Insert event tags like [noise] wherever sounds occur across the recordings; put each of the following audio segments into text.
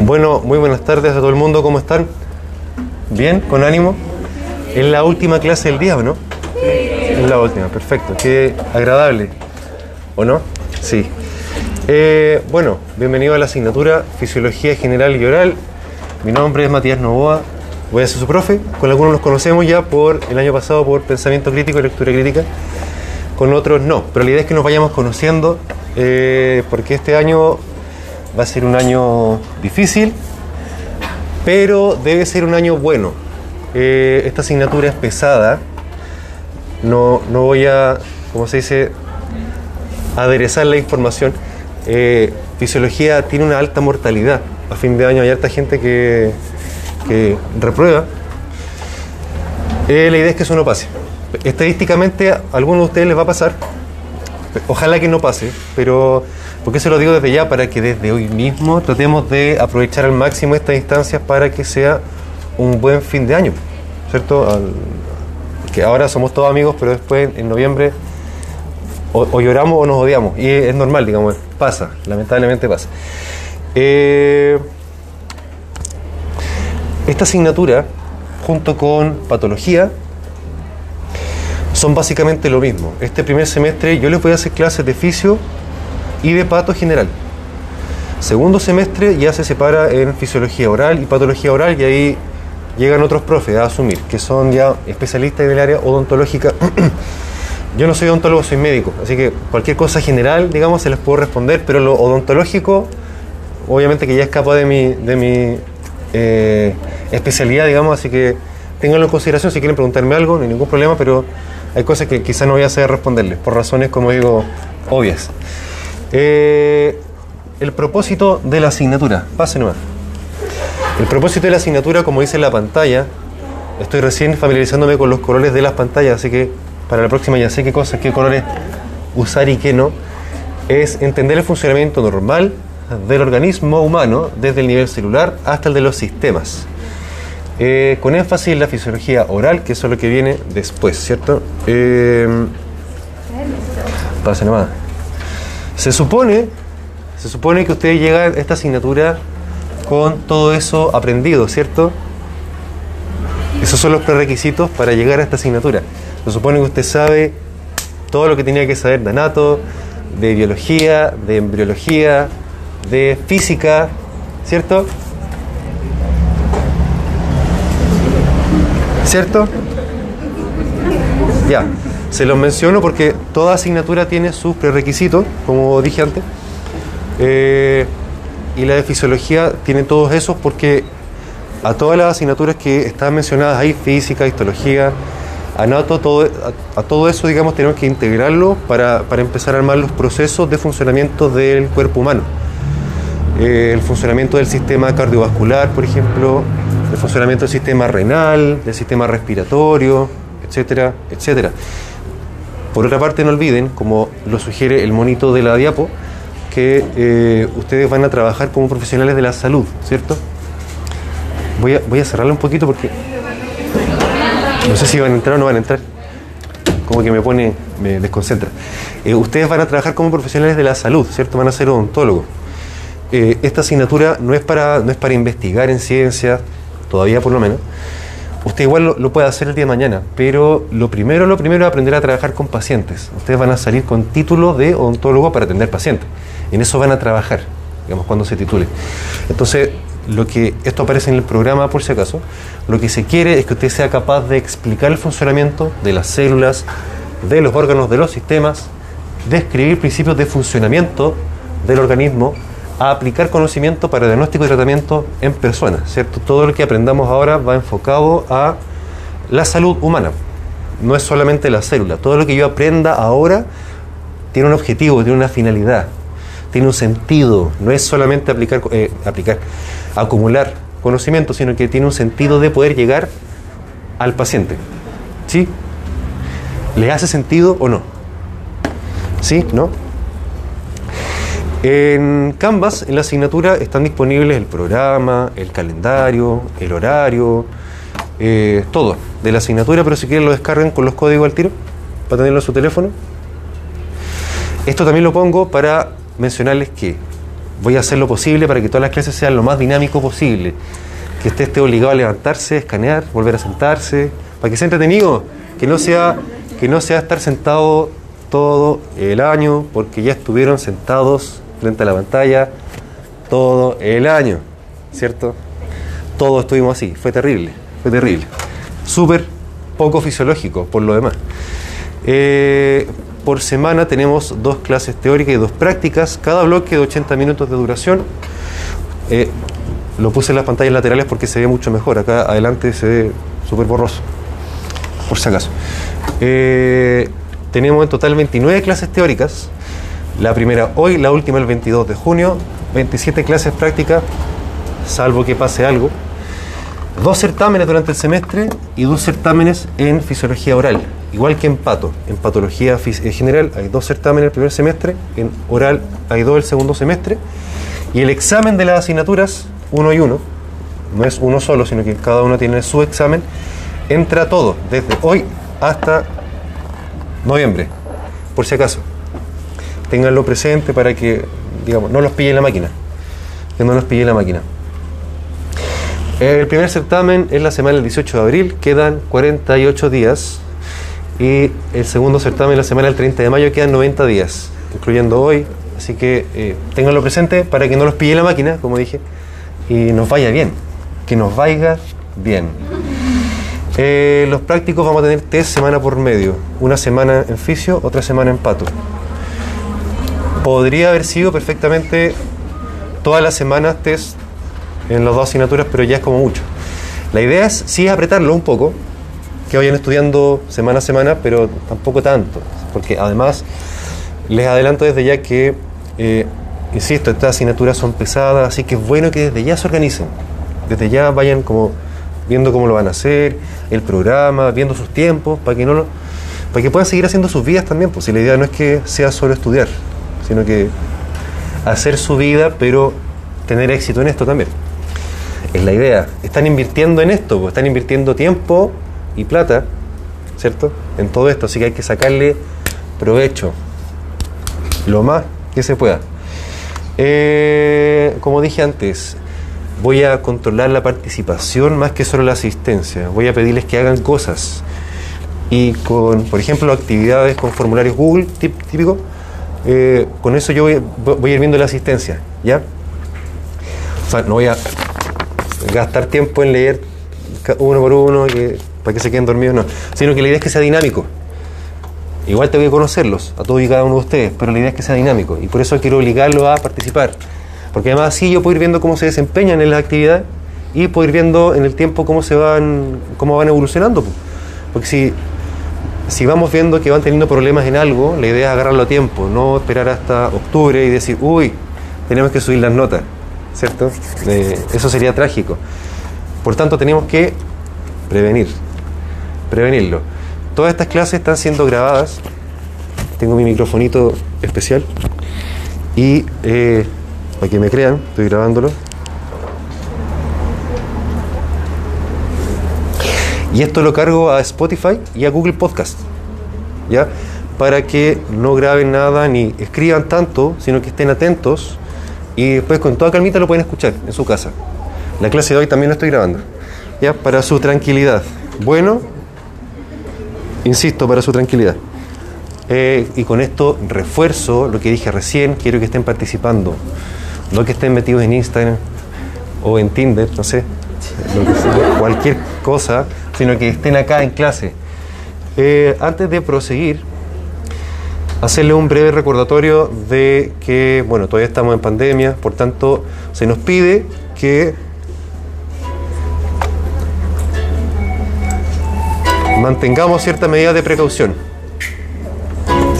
Bueno, muy buenas tardes a todo el mundo, ¿cómo están? ¿Bien? ¿Con ánimo? Es la última clase del día, ¿no? Es la última, perfecto. Qué agradable, ¿o no? Sí. Eh, bueno, bienvenido a la asignatura Fisiología General y Oral. Mi nombre es Matías Novoa, voy a ser su profe. Con algunos nos conocemos ya por el año pasado por Pensamiento Crítico y Lectura Crítica. Con otros no, pero la idea es que nos vayamos conociendo eh, porque este año va a ser un año difícil, pero debe ser un año bueno. Eh, esta asignatura es pesada. No, no voy a, como se dice, aderezar la información. Eh, fisiología tiene una alta mortalidad. A fin de año hay harta gente que, que reprueba. Eh, la idea es que eso no pase. Estadísticamente a algunos de ustedes les va a pasar. Ojalá que no pase, pero ¿Por qué se lo digo desde ya? Para que desde hoy mismo tratemos de aprovechar al máximo estas instancias para que sea un buen fin de año, ¿cierto? que ahora somos todos amigos, pero después en noviembre o, lloramos o nos odiamos. Y es, normal, digamos, pasa, lamentablemente pasa. Eh, esta asignatura, junto con patología, son básicamente lo mismo. Este primer semestre yo les voy a hacer clases de fisio y de pato general. Segundo semestre ya se separa en fisiología oral y patología oral y ahí llegan otros profes a asumir, que son ya especialistas en el área odontológica. [clears throat] Yo no soy odontólogo, soy médico, así que cualquier cosa general, digamos, se les puedo responder, pero lo odontológico, obviamente que ya escapa de mi, de mi eh, especialidad, digamos, así que ténganlo en consideración si quieren preguntarme algo, no hay ningún problema, pero hay cosas que quizás no voy a saber responderles, por razones, como digo, obvias. Eh, el propósito de la asignatura. Pase nomás. El propósito de la asignatura, como dice la pantalla, estoy recién familiarizándome con los colores de las pantallas, así que para la próxima ya sé qué cosas, qué colores usar y qué no, es entender el funcionamiento normal del organismo humano desde el nivel celular hasta el de los sistemas. Eh, con énfasis en la fisiología oral, que eso es lo que viene después, ¿cierto? Eh, pase nomás. Se supone, se supone que usted llega a esta asignatura con todo eso aprendido, ¿cierto? Esos son los prerequisitos para llegar a esta asignatura. Se supone que usted sabe todo lo que tenía que saber de anato, de biología, de embriología, de física, ¿cierto? ¿Cierto? Ya. Se los menciono porque toda asignatura tiene sus prerequisitos, como dije antes. Eh, y la de fisiología tiene todos esos porque a todas las asignaturas que están mencionadas ahí, física, histología, anato, todo, a, todo eso, digamos, tenemos que integrarlo para, empezar a armar los procesos de funcionamiento del cuerpo humano. Eh, el funcionamiento del sistema cardiovascular, por ejemplo, el funcionamiento del sistema renal, del sistema respiratorio, etcétera, etcétera. Por otra parte, no olviden, como lo sugiere el monito de la diapo, que eh, ustedes van a trabajar como profesionales de la salud, ¿cierto? Voy a, voy a cerrarlo un poquito porque no sé si van a entrar o no van a entrar. Como que me pone, me desconcentra. Eh, ustedes van a trabajar como profesionales de la salud, ¿cierto? Van a ser odontólogos. Eh, esta asignatura no es, para, no es para investigar en ciencia, todavía por lo menos, Usted igual lo, puede hacer el día de mañana, pero lo primero, lo primero es aprender a trabajar con pacientes. Ustedes van a salir con título de odontólogo para atender pacientes. En eso van a trabajar, digamos, cuando se titule. Entonces, lo que esto aparece en el programa por si acaso, lo que se quiere es que usted sea capaz de explicar el funcionamiento de las células, de los órganos, de los sistemas, describir principios de funcionamiento del organismo a aplicar conocimiento para diagnóstico y tratamiento en personas, ¿cierto? Todo lo que aprendamos ahora va enfocado a la salud humana, no es solamente la célula, todo lo que yo aprenda ahora tiene un objetivo, tiene una finalidad, tiene un sentido, no es solamente aplicar, eh, acumular conocimiento, sino que tiene un sentido de poder llegar al paciente. ¿Sí? ¿Le hace sentido o no? ¿Sí? ¿No? En Canvas, en la asignatura, están disponibles el programa, el calendario, el horario, eh, todo de la asignatura, pero si quieren lo descargan con los códigos al tiro para tenerlo en su teléfono. Esto también lo pongo para mencionarles que voy a hacer lo posible para que todas las clases sean lo más dinámico posible. Que usted esté obligado a levantarse, escanear, volver a sentarse, para que sea entretenido, que no sea, que no sea estar sentado todo el año, porque ya estuvieron sentados frente a la pantalla todo el año, ¿cierto? Todos estuvimos así, fue terrible, fue terrible. Súper poco fisiológico, por lo demás. Eh, por semana tenemos dos clases teóricas y dos prácticas, cada bloque de 80 minutos de duración. Eh, lo puse en las pantallas laterales porque se ve mucho mejor. Acá adelante se ve súper borroso, por si acaso. Eh, tenemos en total 29 clases teóricas. La primera hoy, la última el 22 de junio. 27 clases prácticas, salvo que pase algo. Dos certámenes durante el semestre y dos certámenes en fisiología oral. Igual que en pato, en patología en general hay dos certámenes el primer semestre, en oral hay dos el segundo semestre, y el examen de las asignaturas, uno y uno, no es uno solo, sino que cada uno tiene su examen, entra todo, desde hoy hasta noviembre, por si acaso. Ténganlo presente para que, digamos, no los pille la máquina, que no los pille la máquina. El primer certamen es la semana del 18 de abril, quedan 48 días y el segundo certamen la semana del 30 de mayo quedan 90 días, incluyendo hoy. Así que eh, tenganlo presente para que no los pille la máquina, como dije, y nos vaya bien. Que nos vaya bien. Eh, los prácticos vamos a tener test semana por medio. Una semana en fisio, otra semana en pato. Podría haber sido perfectamente todas las semanas test en las dos asignaturas, pero ya es como mucho. La idea es sí apretarlo un poco, que vayan estudiando semana a semana, pero tampoco tanto, porque además les adelanto desde ya que, eh, insisto, estas asignaturas son pesadas, así que es bueno que desde ya se organicen, desde ya vayan como viendo cómo lo van a hacer, el programa, viendo sus tiempos, para que no para que puedan seguir haciendo sus vidas también, pues si la idea no es que sea solo estudiar, sino que hacer su vida, pero tener éxito en esto también. Es la idea. Están invirtiendo en esto, pues, están invirtiendo tiempo y plata, ¿cierto? En todo esto, así que hay que sacarle provecho lo más que se pueda. Eh, como dije antes, voy a controlar la participación más que solo la asistencia. Voy a pedirles que hagan cosas. Y con, por ejemplo, actividades con formularios Google típico, eh, con eso yo voy, voy, a ir viendo la asistencia, ¿ya? O sea, no voy a gastar tiempo en leer uno por uno, para que se queden dormidos, no. Sino que la idea es que sea dinámico. Igual tengo que conocerlos, a todos y cada uno de ustedes, pero la idea es que sea dinámico. Y por eso quiero obligarlos a participar. Porque además así yo puedo ir viendo cómo se desempeñan en las actividades y puedo ir viendo en el tiempo cómo se van, cómo van evolucionando. Porque si, si vamos viendo que van teniendo problemas en algo, la idea es agarrarlo a tiempo, no esperar hasta octubre y decir, uy, tenemos que subir las notas, ¿cierto? Eh, eso sería trágico. Por tanto, tenemos que prevenir prevenirlo. Todas estas clases están siendo grabadas. Tengo mi microfonito especial. Y eh, para que me crean, estoy grabándolo. Y esto lo cargo a Spotify y a Google Podcast. ¿Ya? Para que no graben nada ni escriban tanto, sino que estén atentos y después con toda calmita lo pueden escuchar en su casa. La clase de hoy también la estoy grabando. ¿Ya? Para su tranquilidad. Bueno, insisto, para su tranquilidad. Eh, y con esto refuerzo lo que dije recién, quiero que estén participando, no que estén metidos en Instagram o en Tinder, no sé, cualquier cosa, sino que estén acá en clase. Eh, antes de proseguir, hacerle un breve recordatorio de que, bueno, todavía estamos en pandemia, por tanto, se nos pide que mantengamos cierta medida de precaución.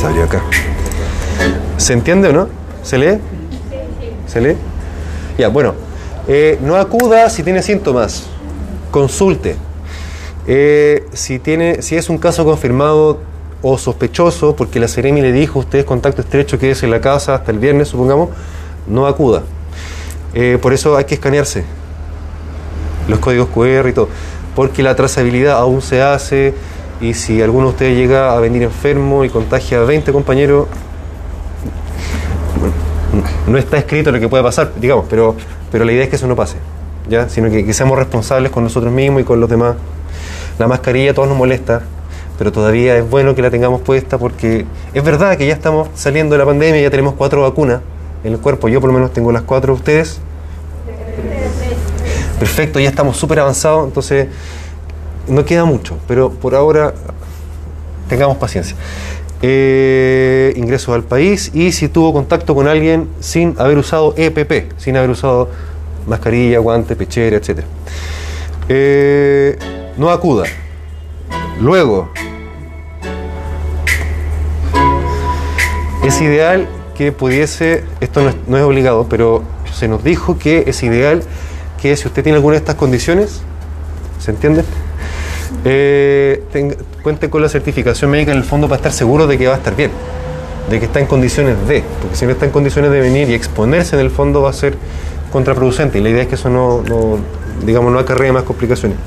Salió acá. ¿Se entiende o no? ¿Se lee? ¿Se lee? Ya, bueno. Eh, no acuda si tiene síntomas. Consulte. Eh, si, tiene, si es un caso confirmado o sospechoso, porque la Ceremi le dijo, usted contacto estrecho, que es en la casa hasta el viernes, supongamos, no acuda. Eh, por eso hay que escanearse. Los códigos QR y todo porque la trazabilidad aún se hace y si alguno de ustedes llega a venir enfermo y contagia a 20 compañeros, no está escrito lo que puede pasar, digamos, pero, pero la idea es que eso no pase, ¿ya? Sino que seamos responsables con nosotros mismos y con los demás. La mascarilla a todos nos molesta, pero todavía es bueno que la tengamos puesta porque es verdad que ya estamos saliendo de la pandemia, ya tenemos cuatro vacunas en el cuerpo, yo por lo menos tengo las cuatro, ustedes. Perfecto, ya estamos súper avanzados, entonces no queda mucho, pero por ahora tengamos paciencia. Eh, ingresos al país y si tuvo contacto con alguien sin haber usado EPP, sin haber usado mascarilla, guante, pechera, etc. no acuda. Luego, es ideal que pudiese, esto no es, obligado, pero se nos dijo que es ideal que si usted tiene alguna de estas condiciones, ¿se entiende? Eh, cuente con la certificación médica en el fondo para estar seguro de que va a estar bien, de que está en condiciones de, porque si no está en condiciones de venir y exponerse en el fondo va a ser contraproducente y la idea es que eso no, digamos, no acarree más complicaciones.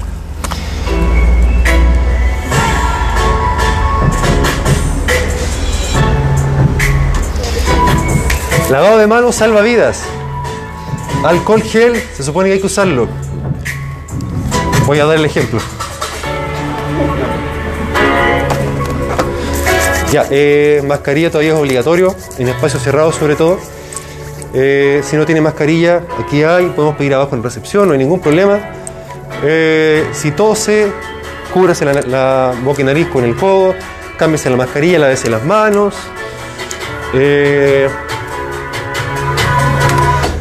Lavado de manos salva vidas. Alcohol gel, se supone que hay que usarlo. Voy a dar el ejemplo. Ya, eh, mascarilla todavía es obligatorio, en espacios cerrados sobre todo. Eh, si no tiene mascarilla, aquí hay, podemos pedir abajo en recepción, no hay ningún problema. Eh, si tose, cúbrase la, boca y nariz con el codo, cámbiese la mascarilla, lávese las manos.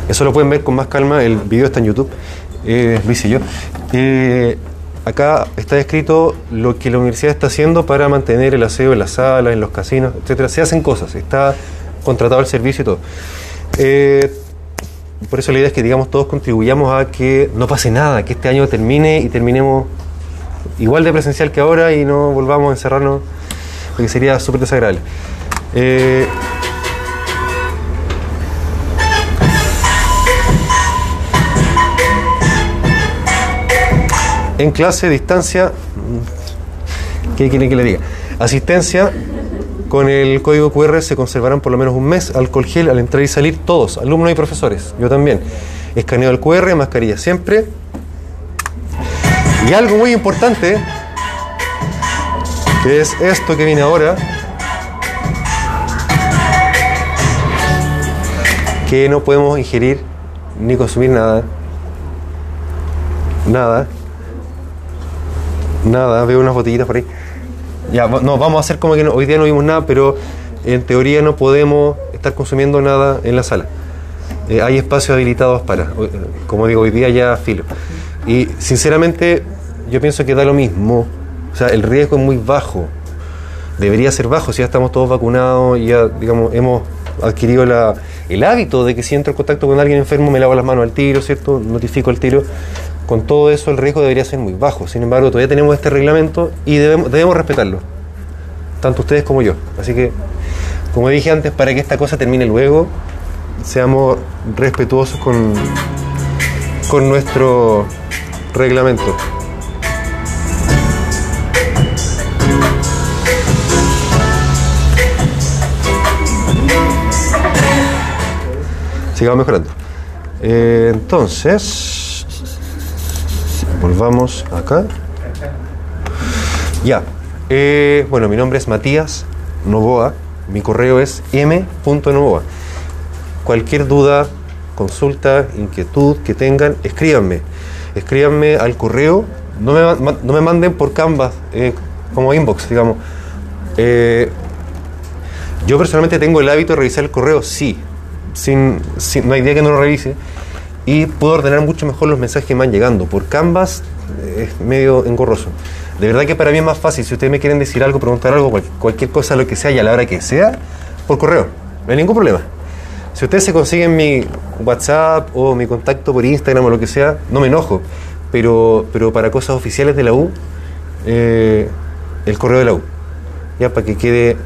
Eso lo pueden ver con más calma, el video está en YouTube, eh, lo hice yo. Eh, acá está escrito lo que la universidad está haciendo para mantener el aseo en las salas, en los casinos, etcétera. Se hacen cosas, está contratado el servicio y todo. Eh, por eso la idea es que digamos todos contribuyamos a que no pase nada, que este año termine y terminemos igual de presencial que ahora y no volvamos a encerrarnos, porque sería súper desagradable. En clase, distancia, ¿qué quiere que le diga? Asistencia, con el código QR se conservarán por lo menos un mes, alcohol gel al entrar y salir todos, alumnos y profesores, yo también. Escaneo el QR, mascarilla siempre. Y algo muy importante, que es esto que viene ahora, que no podemos ingerir ni consumir nada. Nada. Nada, veo unas botellitas por ahí. Ya, no, vamos a hacer como que no- hoy día no vimos nada, pero en teoría no podemos estar consumiendo nada en la sala. Eh, hay espacios habilitados para, hoy- como digo, hoy día ya filo. Y sinceramente, yo pienso que da lo mismo. O sea, el riesgo es muy bajo. Debería ser bajo si ya estamos todos vacunados y ya, digamos, hemos adquirido el hábito de que si entro en contacto con alguien enfermo me lavo las manos al tiro, ¿cierto? Notifico el tiro. Con todo eso el riesgo debería ser muy bajo. Sin embargo, todavía tenemos este reglamento y debemos, respetarlo. Tanto ustedes como yo. Así que, como dije antes, para que esta cosa termine luego, seamos respetuosos con, con nuestro reglamento. Sigamos mejorando. Eh, entonces, volvamos acá. Ya. Eh, bueno, mi nombre es Matías Novoa. Mi correo es m.novoa. Cualquier duda, consulta, inquietud que tengan, escríbanme. Escríbanme al correo. No me, no me manden por Canvas, eh, como inbox, digamos. Eh, yo personalmente tengo el hábito de revisar el correo, sí. Sin, sin- no hay día que no lo revise. Y puedo ordenar mucho mejor los mensajes que me van llegando. Por Canvas eh, es medio engorroso. De verdad que para mí es más fácil. Si ustedes me quieren decir algo, preguntar algo, cual- cualquier cosa, lo que sea y a la hora que sea, por correo. No hay ningún problema. Si ustedes se consiguen mi WhatsApp o mi contacto por Instagram o lo que sea, no me enojo. Pero, pero para cosas oficiales de la U, eh, el correo de la U. Ya para que quede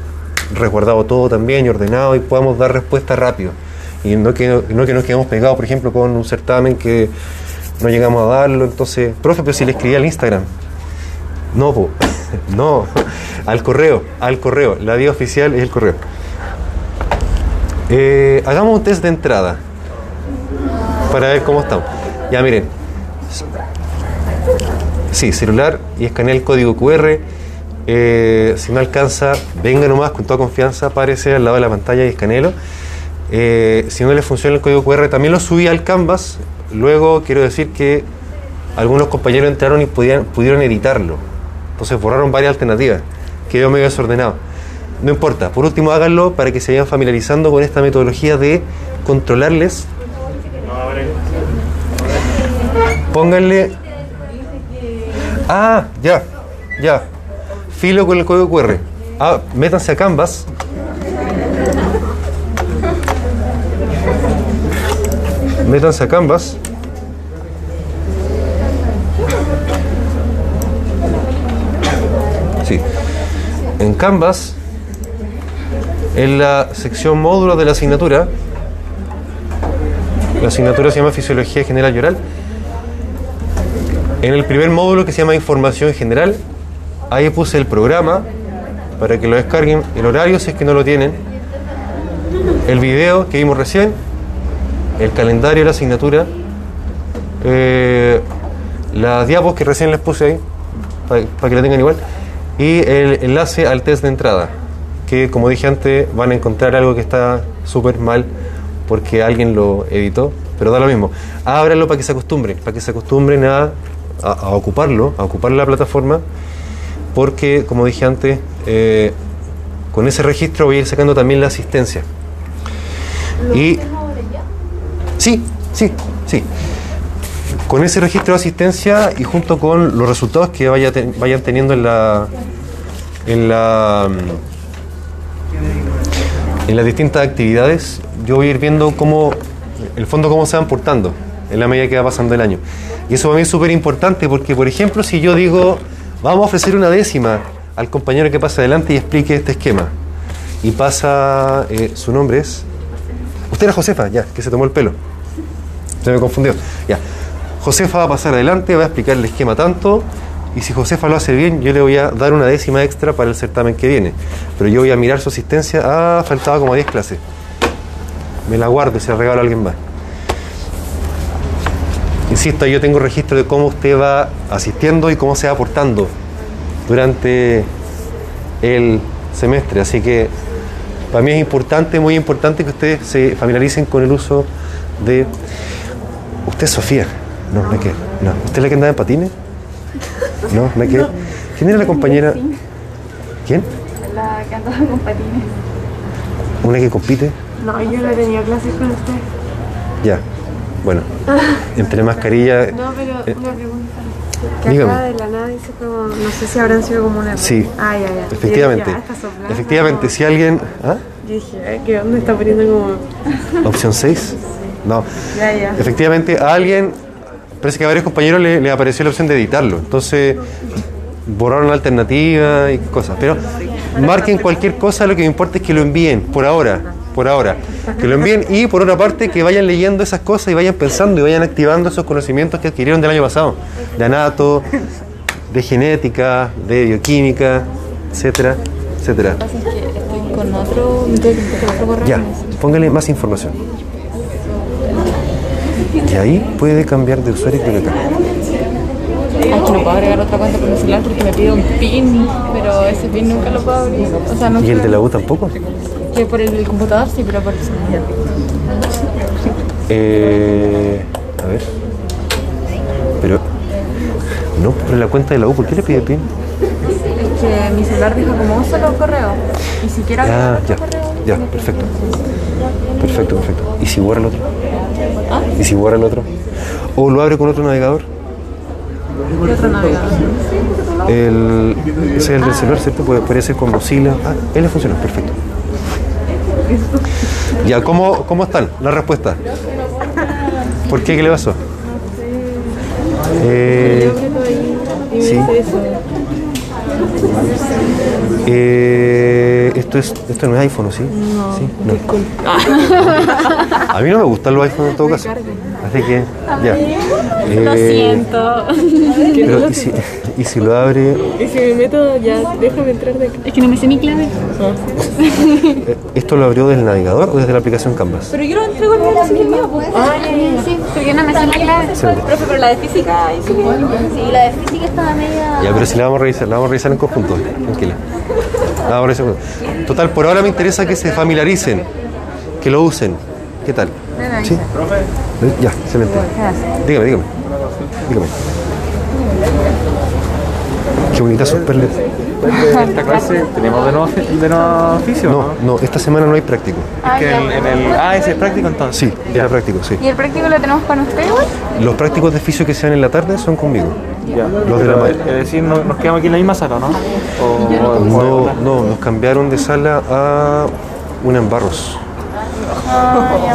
resguardado todo también y ordenado y podamos dar respuesta rápido. Y no que, no que nos quedemos pegados, por ejemplo, con un certamen que no llegamos a darlo. Entonces, profe, pero si le escribí al Instagram. No, [laughs] no, al correo, al correo. La vía oficial es el correo. Eh, hagamos un test de entrada para ver cómo estamos. Ya miren. Sí, celular y escanea el código QR. Eh, si no alcanza, venga nomás con toda confianza, aparece al lado de la pantalla y escanelo. Eh, si no le funciona el código QR, también lo subí al Canvas. Luego quiero decir que algunos compañeros entraron y pudieron editarlo. Entonces borraron varias alternativas. Quedó medio desordenado. No importa. Por último, háganlo para que se vayan familiarizando con esta metodología de controlarles. Pónganle. Ah, ya, ya. Filo con el código QR. Ah, métanse a Canvas. Métanse a Canvas. Sí. En Canvas, en la sección módulos de la asignatura, la asignatura se llama Fisiología General y Oral. En el primer módulo que se llama Información General, ahí puse el programa para que lo descarguen, el horario si es que no lo tienen, el video que vimos recién, el calendario de la asignatura, eh, las diapos que recién les puse ahí, para que la tengan igual, y el enlace al test de entrada, que como dije antes van a encontrar algo que está súper mal porque alguien lo editó, pero da lo mismo. Ábranlo para que se acostumbren, para que se acostumbren a, a, a ocuparlo, a ocupar la plataforma, porque como dije antes, eh, con ese registro voy a ir sacando también la asistencia. Y sí, sí, sí. Con ese registro de asistencia y junto con los resultados que vayan teniendo en la en la en las distintas actividades, yo voy a ir viendo cómo el fondo cómo se van portando en la medida que va pasando el año. Y eso para mí es súper importante porque, por ejemplo, si yo digo, vamos a ofrecer una décima al compañero que pasa adelante y explique este esquema, y pasa, eh, su nombre es, usted era Josefa, ya, que se tomó el pelo, se me confundió, ya. Josefa va a pasar adelante, va a explicar el esquema tanto, y si Josefa lo hace bien, yo le voy a dar una décima extra para el certamen que viene. Pero yo voy a mirar su asistencia, ah, faltaba como 10 clases. Me la guardo y se la regalo a alguien más. Insisto, yo tengo registro de cómo usted va asistiendo y cómo se va aportando durante el semestre. Así que para mí es importante, muy importante que ustedes se familiaricen con el uso de... ¿Usted es Sofía? No, no es que... No. ¿Usted es la que andaba en patines? No, no es que... [laughs] ¿Quién era la compañera? ¿Quién? La que andaba con patines. ¿Una que compite? No, yo no tenía clases con usted. Ya. Bueno, [laughs] entre mascarilla... No, pero Eh, una pregunta. Que dígame. acá de la nada dice como, no sé si habrán sido como una... Sí. Ah, ya, ya. Efectivamente. Dije, ah, soplando. Efectivamente, si alguien... ¿Ah? Yo dije, eh, ¿qué onda está poniendo como... ¿Opción 6? [laughs] No. Ya, ya. Efectivamente, a alguien, parece que a varios compañeros le, le apareció la opción de editarlo. Entonces, borraron la alternativa y cosas. Pero marquen cualquier cosa, lo que me importa es que lo envíen, por ahora. Por ahora. Que lo envíen y, por otra parte, que vayan leyendo esas cosas y vayan pensando y vayan activando esos conocimientos que adquirieron del año pasado. De anato, de genética, de bioquímica, etcétera, etcétera. Con otro, empezar otro Ya, con póngale más información. Y ahí puede cambiar de usuario que acá. Ay, que no puedo agregar otra cuenta por mi celular porque me pide un PIN, pero ese PIN nunca lo puedo abrir. O sea, no ¿Y el de la U tampoco? Que por el computador sí, pero por el celular. Eh, a ver. Pero. No, pero la cuenta de la U, ¿por qué le pide PIN? Es que mi celular deja como un solo correo. Y si quiero agregar Ah, ya, correo, ya, perfecto. Perfecto, perfecto. ¿Y si borra el otro? ¿Ah? ¿Y si borra el otro? ¿O lo abre con otro navegador? ¿Qué otro navegador? El, es el del celular, ¿cierto? Puede, puede ser con Mozilla. Ah, él le funciona, perfecto. Ya, ¿cómo, ¿cómo están las respuestas? ¿Por qué? ¿Qué le pasó? Eh, sí. Eh, esto, es, esto no es iPhone, ¿o ¿sí? No, sí, no. [laughs] A mí no me gustan los iPhones en todo caso. Así que, ya. Lo Eh, siento. pero, [laughs] ¿y si, Y si lo abre, Y si me meto, ya déjame entrar de acá. Es que no me sé mi clave. eh, ¿esto lo abrió desde el navegador o desde la aplicación Canvas? Pero yo lo entrego en el el mío, pues. Ah, sí, pero yo no me sé mi clave. Profe, pero la de física ahí sí. Sí, la de física estaba media. Ya, pero si la vamos a revisar, la vamos a revisar en conjunto, tranquila. La vamos a revisar. Total, por ahora me interesa que se familiaricen, que lo usen. ¿Qué tal? ¿Sí? ¿Eh? Ya, excelente. Dígame, dígame. Dígame. Qué bonitas sus perlas. esta clase tenemos de nuevo, de nuevo oficio, No, no, esta semana no hay práctico. Ah, Que en, en el, ah, ese es práctico entonces. Sí, ya práctico, sí. ¿Y el práctico lo tenemos con ustedes? Los prácticos de oficio que sean en la tarde son conmigo. Ya. Los de la Pero, ma- es decir, no- nos quedamos aquí en la misma sala, ¿no? O, No, no, nos cambiaron de sala a una en Barros.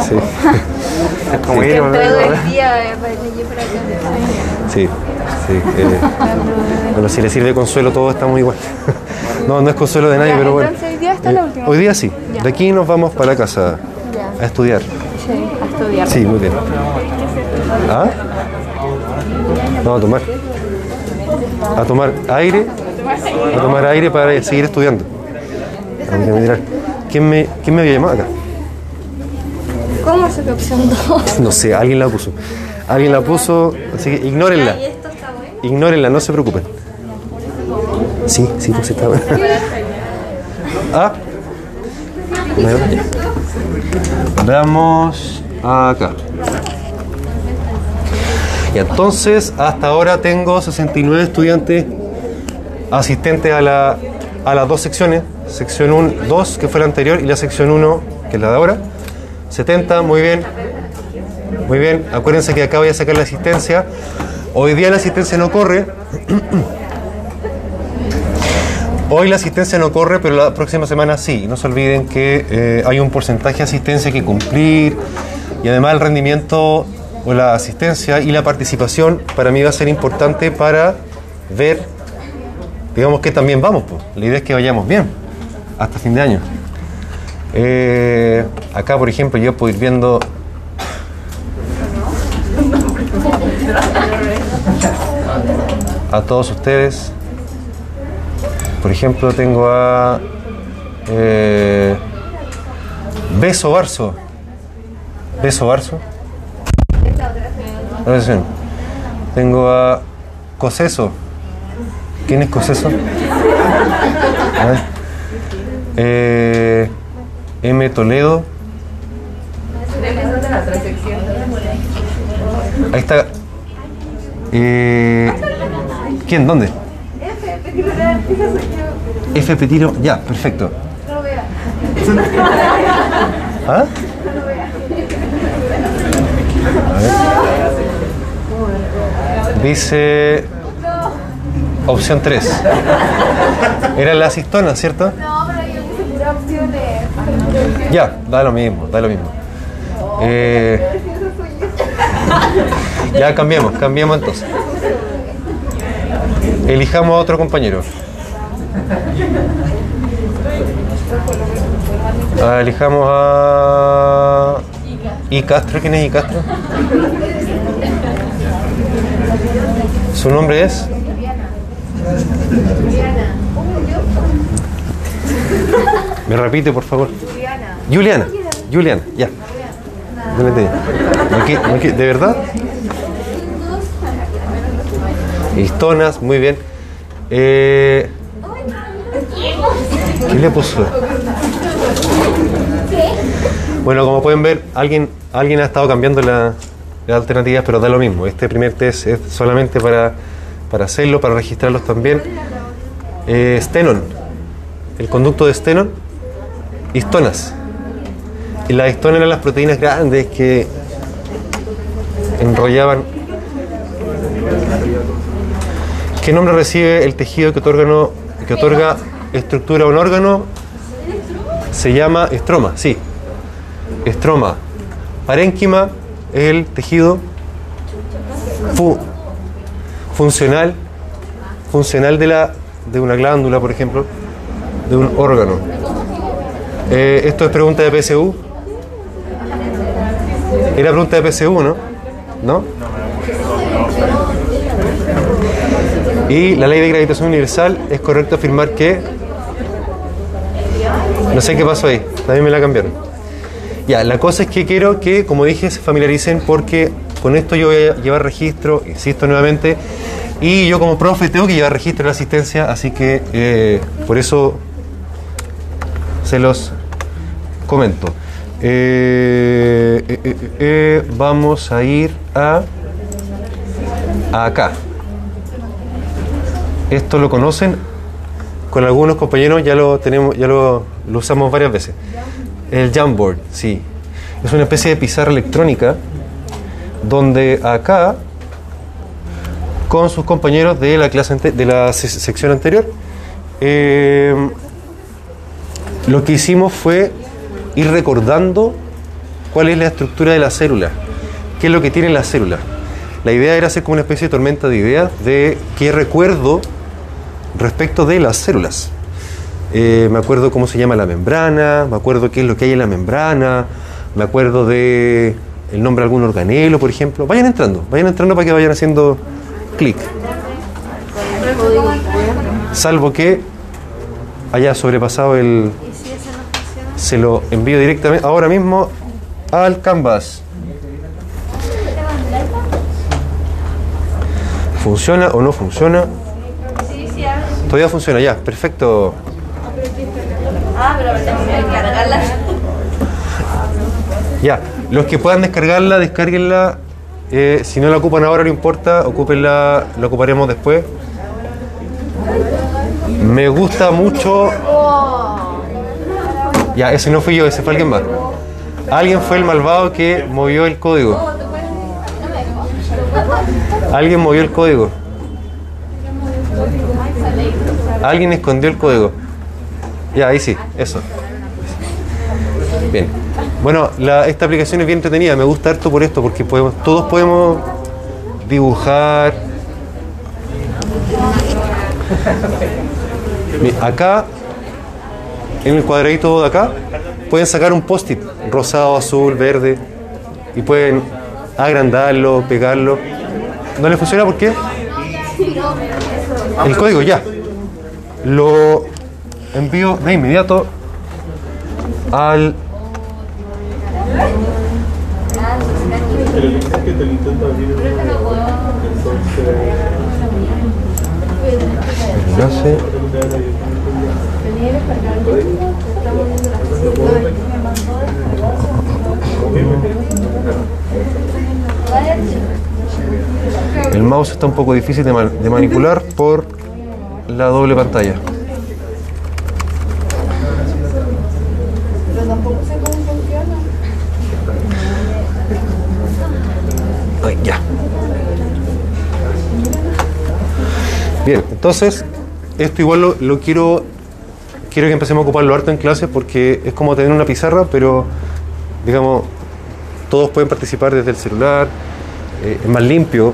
Sí, [laughs] es como ir, ¿no? Eh, bueno, si le sirve consuelo, todos estamos igual. [laughs] No, no es consuelo de nadie, pero bueno. Entonces hoy día está la Eh, última. hoy día sí. De aquí nos vamos para la casa a estudiar. Sí, a estudiar. Sí, muy bien. ¿Ah? Vamos a tomar. A tomar aire. A tomar aire para seguir estudiando. ¿Quién me, ¿Quién me había llamado acá? ¿Cómo se opción 2? [laughs] No sé, alguien la puso. Alguien la puso, así que ignórenla. Ignórenla, no se preocupen. Sí, sí, pues está. [laughs] Ah. Veamos acá. Y entonces, hasta ahora tengo 69 estudiantes asistentes a, la, a las dos secciones. Sección 1, 2, que fue la anterior, y la sección 1, que es la de ahora. 70, muy bien. Muy bien, acuérdense que acá voy a sacar la asistencia. Hoy día la asistencia no corre. Hoy la asistencia no corre, pero la próxima semana sí. No se olviden que eh, hay un porcentaje de asistencia que cumplir. Y además el rendimiento o la asistencia y la participación para mí va a ser importante para ver, digamos que también vamos. pues. La idea es que vayamos bien hasta fin de año. Eh, acá, por ejemplo, yo puedo ir viendo a todos ustedes. Por ejemplo, tengo a eh, Beso Barso. Beso Barso. Atención. Tengo a Coseso. ¿Quién es Coseso? A [laughs] ver. Eh, M. Toledo. Ahí está. Eh, ¿Quién? ¿Dónde? F. Petiro. Ya, perfecto. [laughs] ¿Ah? A ver. Dice opción 3. Era la cistona, ¿cierto? No, pero yo puse pura opciones. Ya, da lo mismo, da lo mismo. Eh, [laughs] ya cambiemos, cambiemos entonces. Elijamos a otro compañero. Ah, elijamos a. ¿Y Castro? ¿Quién es I Castro? ¿Su nombre es? ¿Me repite, por favor? Juliana. Juliana, ya. No le entendí. ¿De qué- de qué- ¿De verdad? Histonas, muy bien. Eh, ¿Qué le puso? Bueno, como pueden ver, alguien, alguien ha estado cambiando la- las alternativas, pero da lo mismo. Este primer test es solamente para, para hacerlo, para registrarlos también. Eh, Stenon, el conducto de Stenon, histonas. Y las histonas eran las proteínas grandes que enrollaban. ¿Qué nombre recibe el tejido que otorga, no- que otorga estructura a un órgano? Se llama estroma, sí. Estroma. Parénquima es el tejido fu- funcional, funcional de, la, de una glándula, por ejemplo, de un órgano. Eh, esto es pregunta de PSU. Era pregunta de PSU, ¿no? ¿No? Y la ley de gravitación universal es correcto afirmar que... No sé qué pasó ahí, también me la cambiaron. Ya, la cosa es que quiero que, como dije, se familiaricen porque con esto yo voy a llevar registro, insisto nuevamente, y yo como profe tengo que llevar registro de la asistencia, así que eh, por eso se los comento. Eh, eh, vamos a ir a acá. Esto lo conocen, con algunos compañeros ya lo tenemos, ya lo, usamos varias veces. El Jamboard, sí. Es una especie de pizarra electrónica donde acá con sus compañeros de la clase de la se- sección anterior eh, lo que hicimos fue ir recordando cuál es la estructura de la célula, qué es lo que tiene la célula. La idea era hacer como una especie de tormenta de ideas de qué recuerdo respecto de las células. Eh, me acuerdo cómo se llama la membrana, me acuerdo qué es lo que hay en la membrana, me acuerdo de el nombre de algún organelo, por ejemplo. Vayan entrando, vayan entrando para que vayan haciendo clic. Salvo que haya sobrepasado el... Se lo envío directamente ahora mismo al Canvas. ¿Funciona o no funciona? Todavía funciona, ya, perfecto. Ah. Ya, los que puedan descargarla, descárguenla. Eh, si no la ocupan ahora, no importa, ocúpenla, la ocuparemos después. Me gusta mucho. Ya, ese no fui yo, ese fue alguien más. Alguien fue el malvado que movió el código. Alguien movió el código. Alguien escondió el código. Ya, ahí sí, eso. Bien. Bueno, la- esta aplicación es bien entretenida, me gusta harto por esto, porque podemos, todos podemos dibujar. Acá, en el cuadradito de acá, pueden sacar un post-it, rosado, azul, verde, y pueden agrandarlo, pegarlo. ¿No le funciona por qué? El código ya. Lo envío de inmediato al enlace. El mouse está un poco difícil de, man- de manipular por la doble pantalla. Ay, ya. Bien, entonces, esto igual lo, lo quiero, quiero que empecemos a ocuparlo harto en clase porque es como tener una pizarra, pero digamos, todos pueden participar desde el celular, eh, es más limpio,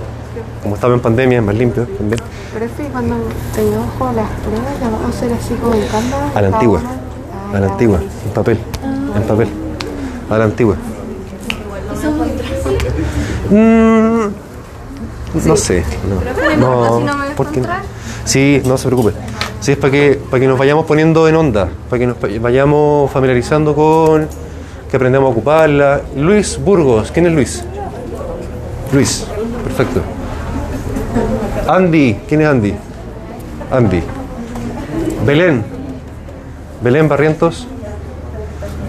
como estaba en pandemia, es más limpio también. Profe, cuando tengamos como las pruebas, las vamos a hacer así como en Canva. A la antigua, una. a la antigua, en papel, en papel, a la antigua. Mm, no sé, no, no me ves ¿por qué no? entrar. Sí, no se preocupe. Sí, es para que, para que nos vayamos poniendo en onda, para que nos vayamos familiarizando con, que aprendamos a ocuparla. Luis Burgos, ¿quién es Luis? Luis, perfecto. Andy, ¿quién es Andy? Andy. Belén. Belén Barrientos.